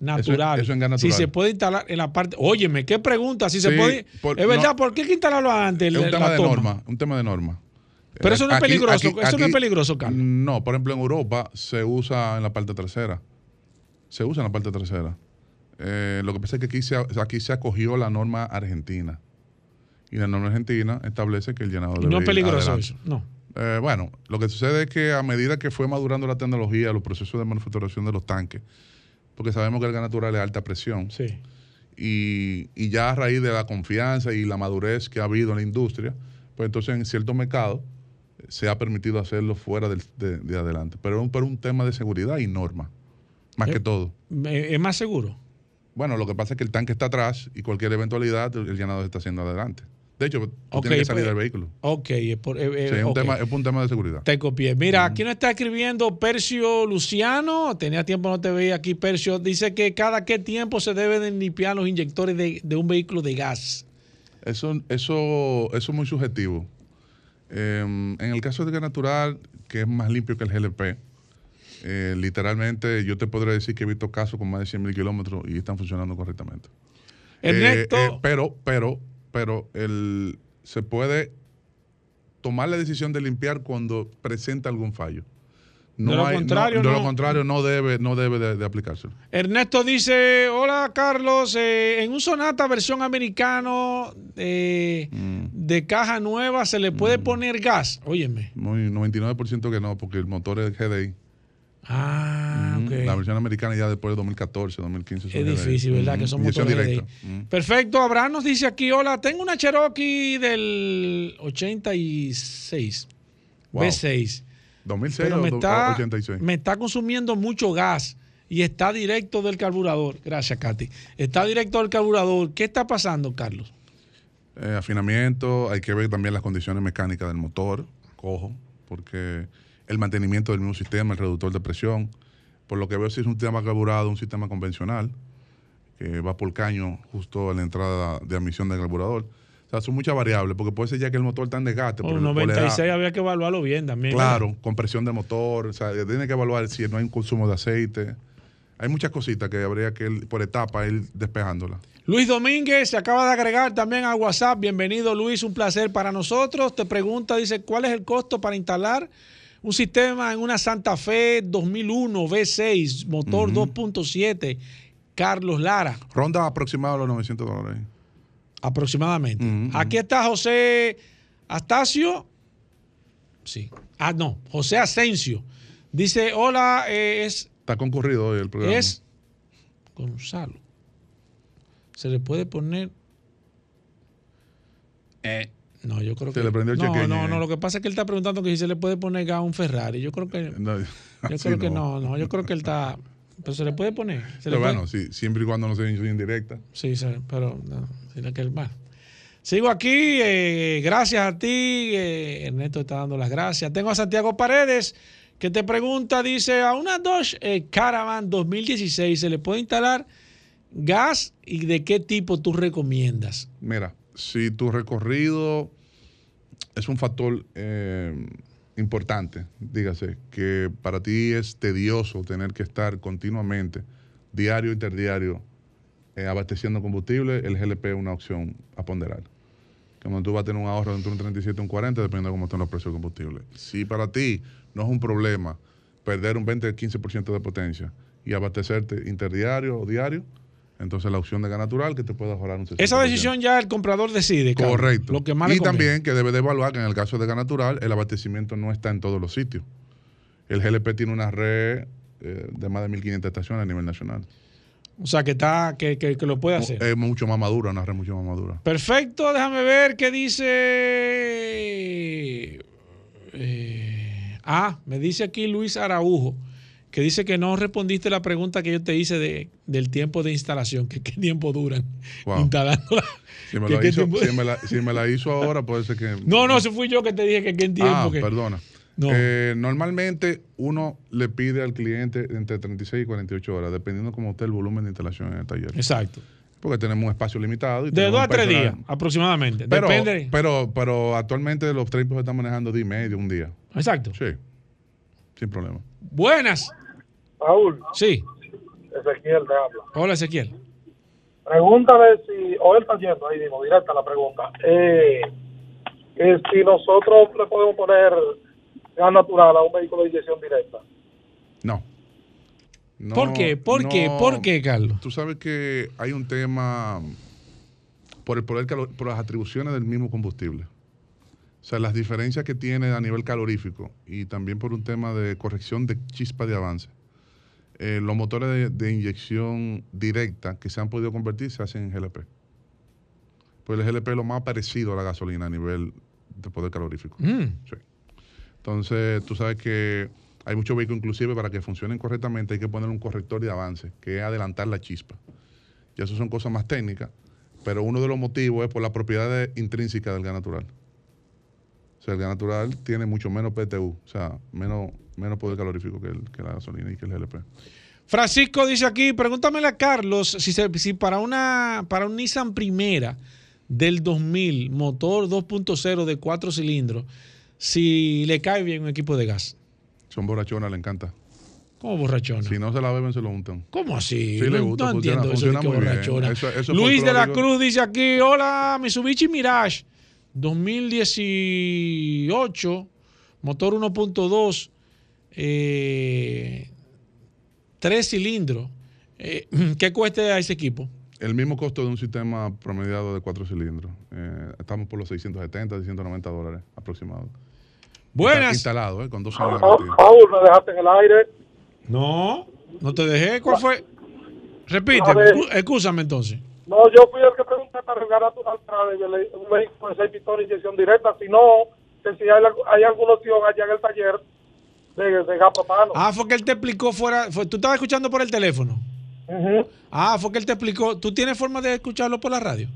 natural? eso en gas Si natural. se puede instalar en la parte... Óyeme, ¿qué pregunta? Si se puede... por- es verdad, no. ¿por qué hay que instalarlo antes? Es un la tema de toma? norma. Un tema de norma. Pero eso no es Aquí- peligroso, aquí- eso no es peligroso, Carlos. No, por ejemplo, en Europa se usa en la parte trasera. Se usa en la parte trasera. Eh, lo que pasa es que aquí se, aquí se acogió la norma argentina. Y la norma argentina establece que el llenado Y debe no es peligroso adelante. eso. No. Eh, bueno, lo que sucede es que a medida que fue madurando la tecnología, los procesos de manufacturación de los tanques, porque sabemos que el gas natural es alta presión, Sí. y, y ya a raíz de la confianza y la madurez que ha habido en la industria, pues entonces en ciertos mercados eh, se ha permitido hacerlo fuera del- de, de adelante. Pero es un tema de seguridad y norma, más Eh, que todo. Eh, ¿Es más seguro? Bueno, lo que pasa es que el tanque está atrás y cualquier eventualidad el llenado se está haciendo adelante. De hecho, tú tienes que salir pues, del vehículo. Ok, es, por, eh, eh, Sí, es, un tema, es un tema de seguridad. Te copié. Mira, aquí nos está escribiendo Percio Luciano. Tenía tiempo no te veía aquí, Percio. Dice que cada qué tiempo se deben limpiar los inyectores de, de un vehículo de gas. Eso, eso, eso es muy subjetivo. Eh, en el caso de gas natural, que es más limpio que el GLP, eh, literalmente yo te podré decir que he visto casos con más de 100 mil kilómetros y están funcionando correctamente. Ernesto. Eh, eh, pero, pero, pero el, se puede tomar la decisión de limpiar cuando presenta algún fallo. No De lo hay- contrario, de lo no. contrario, no debe, no debe de, de aplicárselo. Ernesto dice, hola Carlos, eh, en un Sonata versión americano eh, Mm. de caja nueva se le puede poner gas. Óyeme. Muy 99% que no, porque el motor es GDI. Ah, ok. La versión americana ya después de 2014, 2015. son Es difícil, ¿verdad? Que son motores directa. Perfecto, Abraham nos dice aquí, hola, tengo una Cherokee del 86, Wow. B6. 2006 Pero me está, 86. me está consumiendo mucho gas y está directo del carburador. Gracias, Katy. Está directo del carburador. ¿Qué está pasando, Carlos? Eh, afinamiento, hay que ver también las condiciones mecánicas del motor, cojo, porque el mantenimiento del mismo sistema, el reductor de presión, Por lo que veo, si es un sistema carburado, un sistema convencional, que va por caño justo a la entrada de admisión del carburador. O sea, son muchas variables, porque puede ser ya que el motor está en desgaste. Por por- por la edad. 96 había que evaluarlo bien también. Claro, compresión de motor, o sea, tiene que evaluar si no hay un consumo de aceite. Hay muchas cositas que habría que ir por etapa ir despejándolas. Luis Domínguez se acaba de agregar también a WhatsApp. Bienvenido Luis, un placer para nosotros. Te pregunta, dice, ¿cuál es el costo para instalar un sistema en una Santa Fe 2001 V6, motor 2.7, Carlos Lara? Ronda aproximada a los 900 dólares. Aproximadamente. Aquí está José Astacio. Sí. Ah, no, José Asensio. Dice, hola, eh, es, Está concurrido hoy el programa. es Gonzalo. Se le puede poner... Eh, no, yo creo Se que... le prendió el no, no, ahí. no, lo que pasa es que él está preguntando que si se le puede poner gas a un Ferrari. Yo creo que... No, yo creo que no. no, yo creo que él está... Pero se le puede poner. Se le Pero puede- bueno, sí, siempre y cuando no sea indirecta. Sí, sí, pero no, tiene que bueno. Sigo aquí, eh, gracias a ti, eh, Ernesto está dando las gracias. Tengo a Santiago Paredes que te pregunta, dice, a una Dodge eh, Caravan 2016 se le puede instalar gas y de qué tipo tú recomiendas. Mira, si tu recorrido es un factor eh, importante, dígase, que para ti es tedioso tener que estar continuamente, diario, interdiario, eh, abasteciendo combustible, el GLP es una opción a ponderar. Como tú vas a tener un ahorro entre un 37 y un 40, dependiendo de cómo estén los precios del combustible. Si para ti no es un problema perder un 20 o 15% de potencia y abastecerte interdiario o diario, entonces la opción de gas natural que te puede ahorrar un 60%. Esa decisión ya el comprador decide. Correcto. Lo que más y también que debe de evaluar que en el caso de gas natural el abastecimiento no está en todos los sitios. El GLP tiene una red eh, de más de 1.500 estaciones a nivel nacional. O sea, que, está, que, que- que lo puede hacer. Es mucho más madura, una red mucho más madura. Perfecto, déjame ver qué dice. eh, ah, me dice aquí Luis Araujo, que dice que no respondiste la pregunta que yo te hice de, del tiempo de instalación, que qué tiempo duran Wow. instalándola. Si me, la hizo, tiempo- si, me la, si me la hizo ahora, puede ser que... No, no, ese fui yo que te dije que qué tiempo. Ah, que- perdona. No. Eh, normalmente uno le pide al cliente entre 36 y 48 horas, dependiendo cómo esté el volumen de instalación en el taller. Exacto. Porque tenemos un espacio limitado. Y De dos a tres personal- días aproximadamente. Pero, Depende. pero, pero actualmente los se están manejando día y medio, un día. Exacto. Sí, sin problema. Buenas. Raúl, Sí. Ezequiel te habla. Hola, Ezequiel. Pregúntale si, o él está yendo ahí mismo, directa la pregunta. Eh, si nosotros le podemos poner gas natural a un vehículo de inyección directa. No. No, ¿Por qué? ¿Por qué? no. ¿Por qué, Carlos? Tú sabes que hay un tema por el poder por las atribuciones del mismo combustible. O sea, las diferencias que tiene a nivel calorífico y también por un tema de corrección de chispa de avance. Eh, los motores de, de inyección directa que se han podido convertir se hacen en GLP. Pues el GLP es lo más parecido a la gasolina a nivel de poder calorífico. Mm. Sí. Entonces, tú sabes que hay muchos vehículos, inclusive para que funcionen correctamente, hay que poner un corrector de avance, que es adelantar la chispa. Y eso son cosas más técnicas, pero uno de los motivos es por las propiedades intrínsecas del gas natural. O sea, el gas natural tiene mucho menos PTU, o sea, menos, menos poder calorífico que, el- que la gasolina y que el GLP. Francisco dice aquí, pregúntamele a Carlos si, se- si para una para un Nissan Primera del 2000, motor 2.0 de cuatro cilindros, si le cae bien un equipo de gas. Son borrachonas, le encanta. ¿Cómo borrachona? Si no se la beben, se lo untan. ¿Cómo así? Sí, le gusta, no funciona, entiendo eso de funciona que muy bien. borrachona. Eso- eso Luis de la. Cruz dice aquí, hola, Mitsubishi Mirage 2018, motor 1.2, eh, tres cilindros. Eh, ¿Qué cuesta a ese equipo? El mismo costo de un sistema promediado de cuatro cilindros. Eh, estamos por los 670, 690 dólares aproximados. Buenas. Instalado, eh, con dos años de Raúl, me dejaste en el aire. No, no te dejé. ¿Cuál fue? Repite, A excúsame entonces. No, yo fui el que pregunté para gas natural para el- un vehículo de 6 pistones de inyección directa. Si no, que si hay, hay alguna opción allá en el taller de, de. Ah, fue que él te explicó fuera. fue- ¿Tú estabas escuchando por el teléfono? Ah, fue que él te explicó. ¿Tú tienes forma de escucharlo por la radio?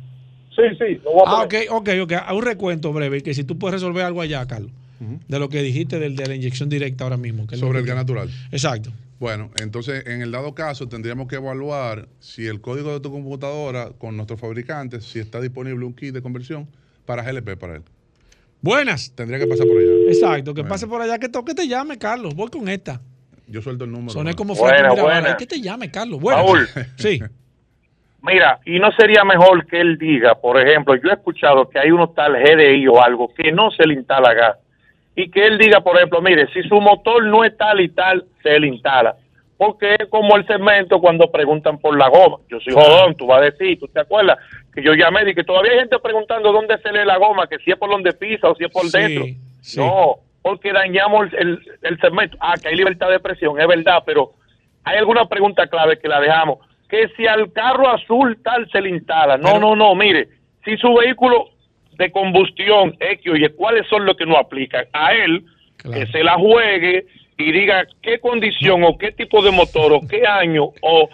Sí, sí, lo voy a Ah, ok, poner. ok, ok. A un recuento breve, que si tú puedes resolver algo allá, Carlos, de lo que dijiste del- de la inyección directa ahora mismo. que Sobre el gas natural. Exacto. Bueno, entonces en el dado caso tendríamos que evaluar si el código de tu computadora con nuestros fabricantes, si está disponible un kit de conversión para GLP para él. Buenas. Tendría que pasar por allá. Exacto, que Bueno. pase por allá, que toque te llame, Carlos. Voy con esta. Yo suelto el número. Soné como buena. Ay, Que te llame, Carlos. Bueno. Paul. Sí. Mira, y no sería mejor que él diga, por ejemplo, yo he escuchado que hay unos tal GDI o algo que no se le instala gas. Y que él diga, por ejemplo, mire, si su motor no es tal y tal, se le instala. Porque es como el segmento cuando preguntan por la goma. Yo soy jodón, tú vas a decir, ¿tú te acuerdas? Que yo llamé y que todavía hay gente preguntando dónde se lee la goma, que si es por donde pisa o si es por Sí, dentro. sí. No, porque dañamos el, el, segmento. Ah, que hay libertad de expresión, es verdad, pero hay alguna pregunta clave que la dejamos. Que si al carro azul tal se le instala. No, no, no, mire, si su vehículo de combustión X, oye, ¿cuáles son los que no aplican? A él, que se la juegue y diga qué condición o qué tipo de motor o qué año o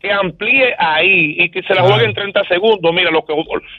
que amplíe ahí y que se la juegue en 30 segundos. Mira, lo que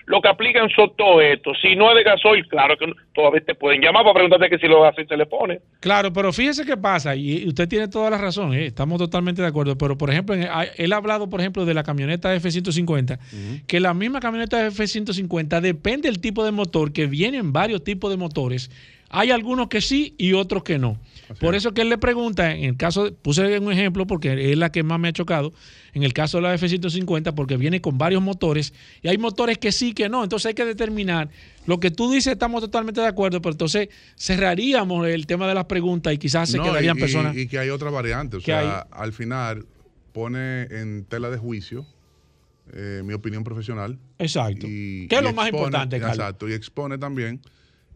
lo que aplican son todo esto. Si no es de gasoil, claro que no- todavía te pueden llamar para preguntarte que si los gasoil se le pone. Claro, pero fíjese qué pasa, y usted tiene toda la razón, ¿eh? estamos totalmente de acuerdo, pero por ejemplo, en- hay- él ha hablado, por ejemplo, de la camioneta F-150, que la misma camioneta F-150 depende del tipo de motor, que vienen varios tipos de motores, hay algunos que sí y otros que no. Por eso que él le pregunta, en el caso, de- puse un ejemplo porque es la que más me ha chocado, en el caso de la F-150, porque viene con varios motores y hay motores que sí, que no. Entonces hay que determinar. Lo que tú dices, estamos totalmente de acuerdo, pero entonces cerraríamos el tema de las preguntas y quizás se No, quedarían y, personas. y- que hay otra variante. O ¿Qué sea, al final pone en tela de juicio eh, mi opinión profesional. Exacto. Y, ¿Qué es lo más importante, Carlos? Exacto. Y expone también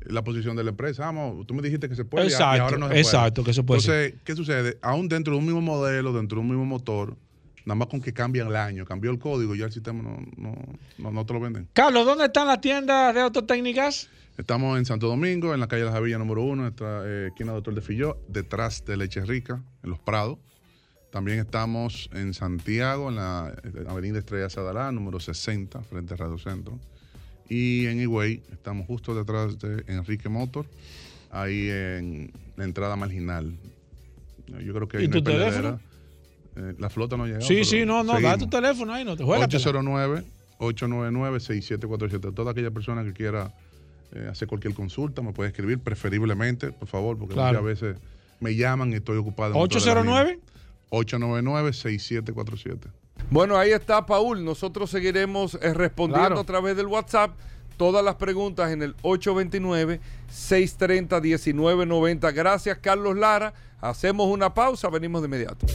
la posición de la empresa. Vamos, tú me dijiste que se puede a- y Exacto, ahora no se puede. exacto, que se puede Entonces, ¿qué sucede? Aún dentro de un mismo modelo, dentro de un mismo motor, nada más con que cambian el año, cambió el código, ya el sistema no, no, no, no te lo venden. Carlos, ¿dónde están las tiendas de autotécnicas? Estamos en Santo Domingo, en la calle La Javilla número uno, nuestra eh, esquina Doctor de Filló, detrás de Leche Rica, en Los Prados. También estamos en Santiago, en la eh, avenida Estrella Sadalá, número 60, frente a Radio Centro. Y en Higüey, estamos justo detrás de Enrique Motor, ahí en la entrada marginal. Yo creo que ahí ¿Y hay tu teléfono? Eh, la flota no ha llegado. Sí, sí, no, no, da seguimos. tu teléfono ahí, no te juegas. 809-899-6747. Toda aquella persona que quiera eh, hacer cualquier consulta me puede escribir, preferiblemente, por favor, porque Claro. muchas veces me llaman y estoy ocupado. en otra de las 809. líneas. 899-6747. Bueno, ahí está, Paul. Nosotros seguiremos eh, respondiendo Claro. a través del WhatsApp todas las preguntas en el 829-630-1990. Gracias, Carlos Lara. Hacemos una pausa, venimos de inmediato.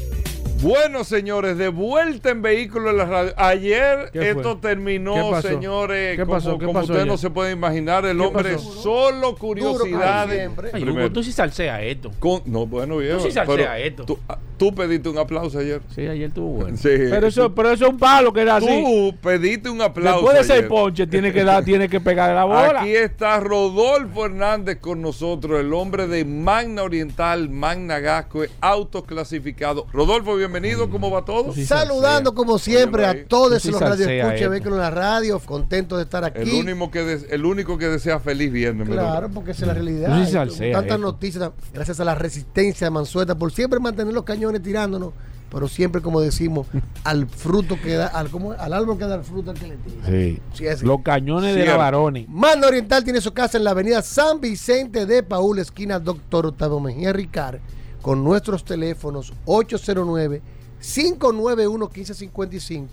Bueno, señores, de vuelta en Vehículos en la Radio. Ayer esto terminó, ¿Qué pasó? señores, ¿Qué como, pasó? ¿Qué como pasó usted ayer? no se puede imaginar. El ¿Qué hombre pasó? solo curiosidades. Ay, Primero. Hugo, tú sí salseas esto. Con- no, bueno, viejo. sí salseas esto. Tú, ah, tú pediste un aplauso ayer. Sí, ayer estuvo bueno. Sí. Pero eso, pero eso es un palo que da así. Tú pediste un aplauso. Después de seis ayer. ponches, tiene que dar, tiene que pegar la bola. Aquí está Rodolfo Hernández con nosotros, el hombre de Magna Oriental, Magna Gasco, autoclasificado. Rodolfo, bienvenido, ¿cómo va todo? Saludando como siempre a todos Tú sí los radioescuchas esto. vehículos en la radio, contento de estar El aquí. único que, des- el único que desea feliz viernes. Claro, porque esa es la realidad. Tú Tantas noticias, gracias a la resistencia de Mansueta, por siempre mantener los cañones tirándonos, pero siempre, como decimos, al fruto que da, al, al árbol que da el fruto al que le tira. Sí. Sí, es. Los cañones de la varones. Magna Oriental tiene su casa en la avenida San Vicente de Paúl, esquina Doctor Octavio Mejía Ricard, con nuestros teléfonos 809-591-1555,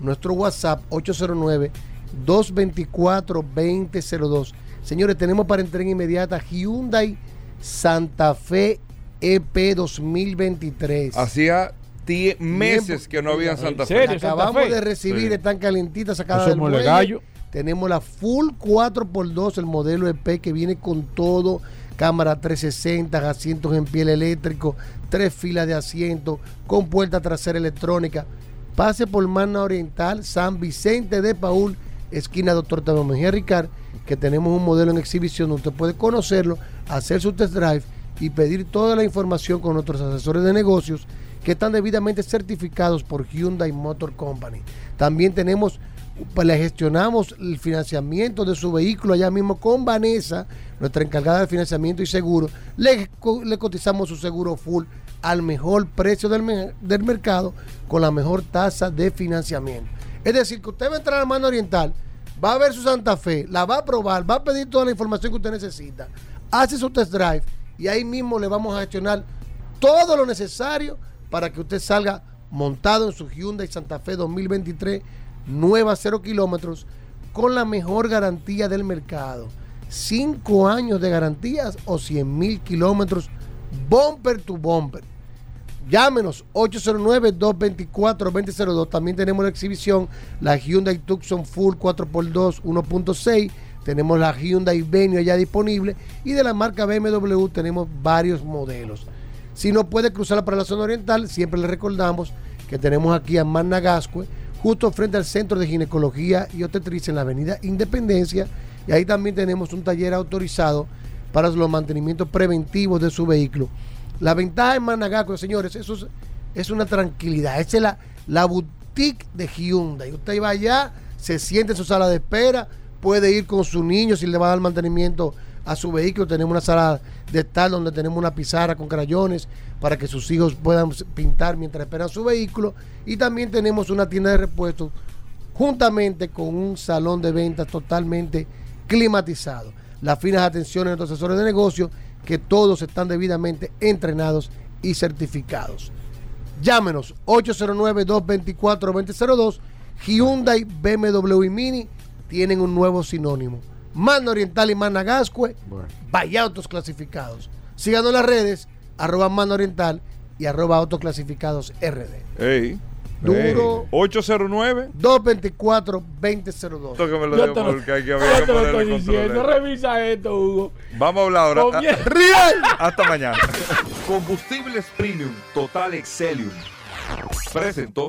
nuestro WhatsApp 809-224-2002. Señores, tenemos para entrega inmediata Hyundai Santa Fe EP 2023. Hacía meses que no había en Santa Fe. La acabamos de recibir, Sí. están calentitas sacadas del muelle. gallo. Tenemos la Full 4x2, el modelo EP que viene con todo, cámara 360, asientos en piel eléctrico, tres filas de asientos, con puerta trasera electrónica. Pase por Magna Oriental, San Vicente de Paul, esquina Doctor Tadeo Mejía Ricard, que tenemos un modelo en exhibición donde usted puede conocerlo, hacer su test drive y pedir toda la información con nuestros asesores de negocios que están debidamente certificados por Hyundai Motor Company. También tenemos, pues, le gestionamos el financiamiento de su vehículo allá mismo con Vanessa, nuestra encargada de financiamiento y seguro. Le, co- le cotizamos su seguro full al mejor precio del, del mercado con la mejor tasa de financiamiento. Es decir, que usted va a entrar al mano oriental, va a ver su Santa Fe, la va a probar, va a pedir toda la información que usted necesita, hace su test drive y ahí mismo le vamos a gestionar todo lo necesario para que usted salga montado en su Hyundai Santa Fe 2023, nueva 0 kilómetros, con la mejor garantía del mercado. 5 años de garantías o 100 mil kilómetros, bumper to bumper. Llámenos 809-224-2002. También tenemos la exhibición, la Hyundai Tucson Full 4x2 1.6. Tenemos la Hyundai Venue ya disponible. Y de la marca BMW tenemos varios modelos. Si no puede cruzar para la zona oriental, siempre le recordamos que tenemos aquí a Managascue, justo frente al Centro de Ginecología y Obstetricia en la Avenida Independencia. Y ahí también tenemos un taller autorizado para los mantenimientos preventivos de su vehículo. La ventaja en Managascue, señores, eso es, una tranquilidad. Esa es la, la boutique de Hyundai. Usted va allá, se siente en su sala de espera, puede ir con su niño si le va a dar mantenimiento a su vehículo. Tenemos una sala de estar donde tenemos una pizarra con crayones para que sus hijos puedan pintar mientras esperan su vehículo. Y también tenemos una tienda de repuestos juntamente con un salón de ventas totalmente climatizado. Las finas atenciones de nuestros asesores de negocio, que todos están debidamente entrenados y certificados. Llámenos 809-224-2002. Hyundai, BMW y Mini tienen un nuevo sinónimo. Manda Oriental y Manda Gascue, vaya autos clasificados. Síganos en las redes, arroba Manda Oriental y arroba autoclasificados RD. Ey. Duro. Ey. 809. 224-2002. Esto que me lo Yo lo- porque hay que Yo había que te lo ponerle estoy diciendo. control. Revisa esto, Hugo. Vamos a hablar ahora. Comienza. Ah, Hasta mañana. Combustibles Premium Total Excelium. Presentó.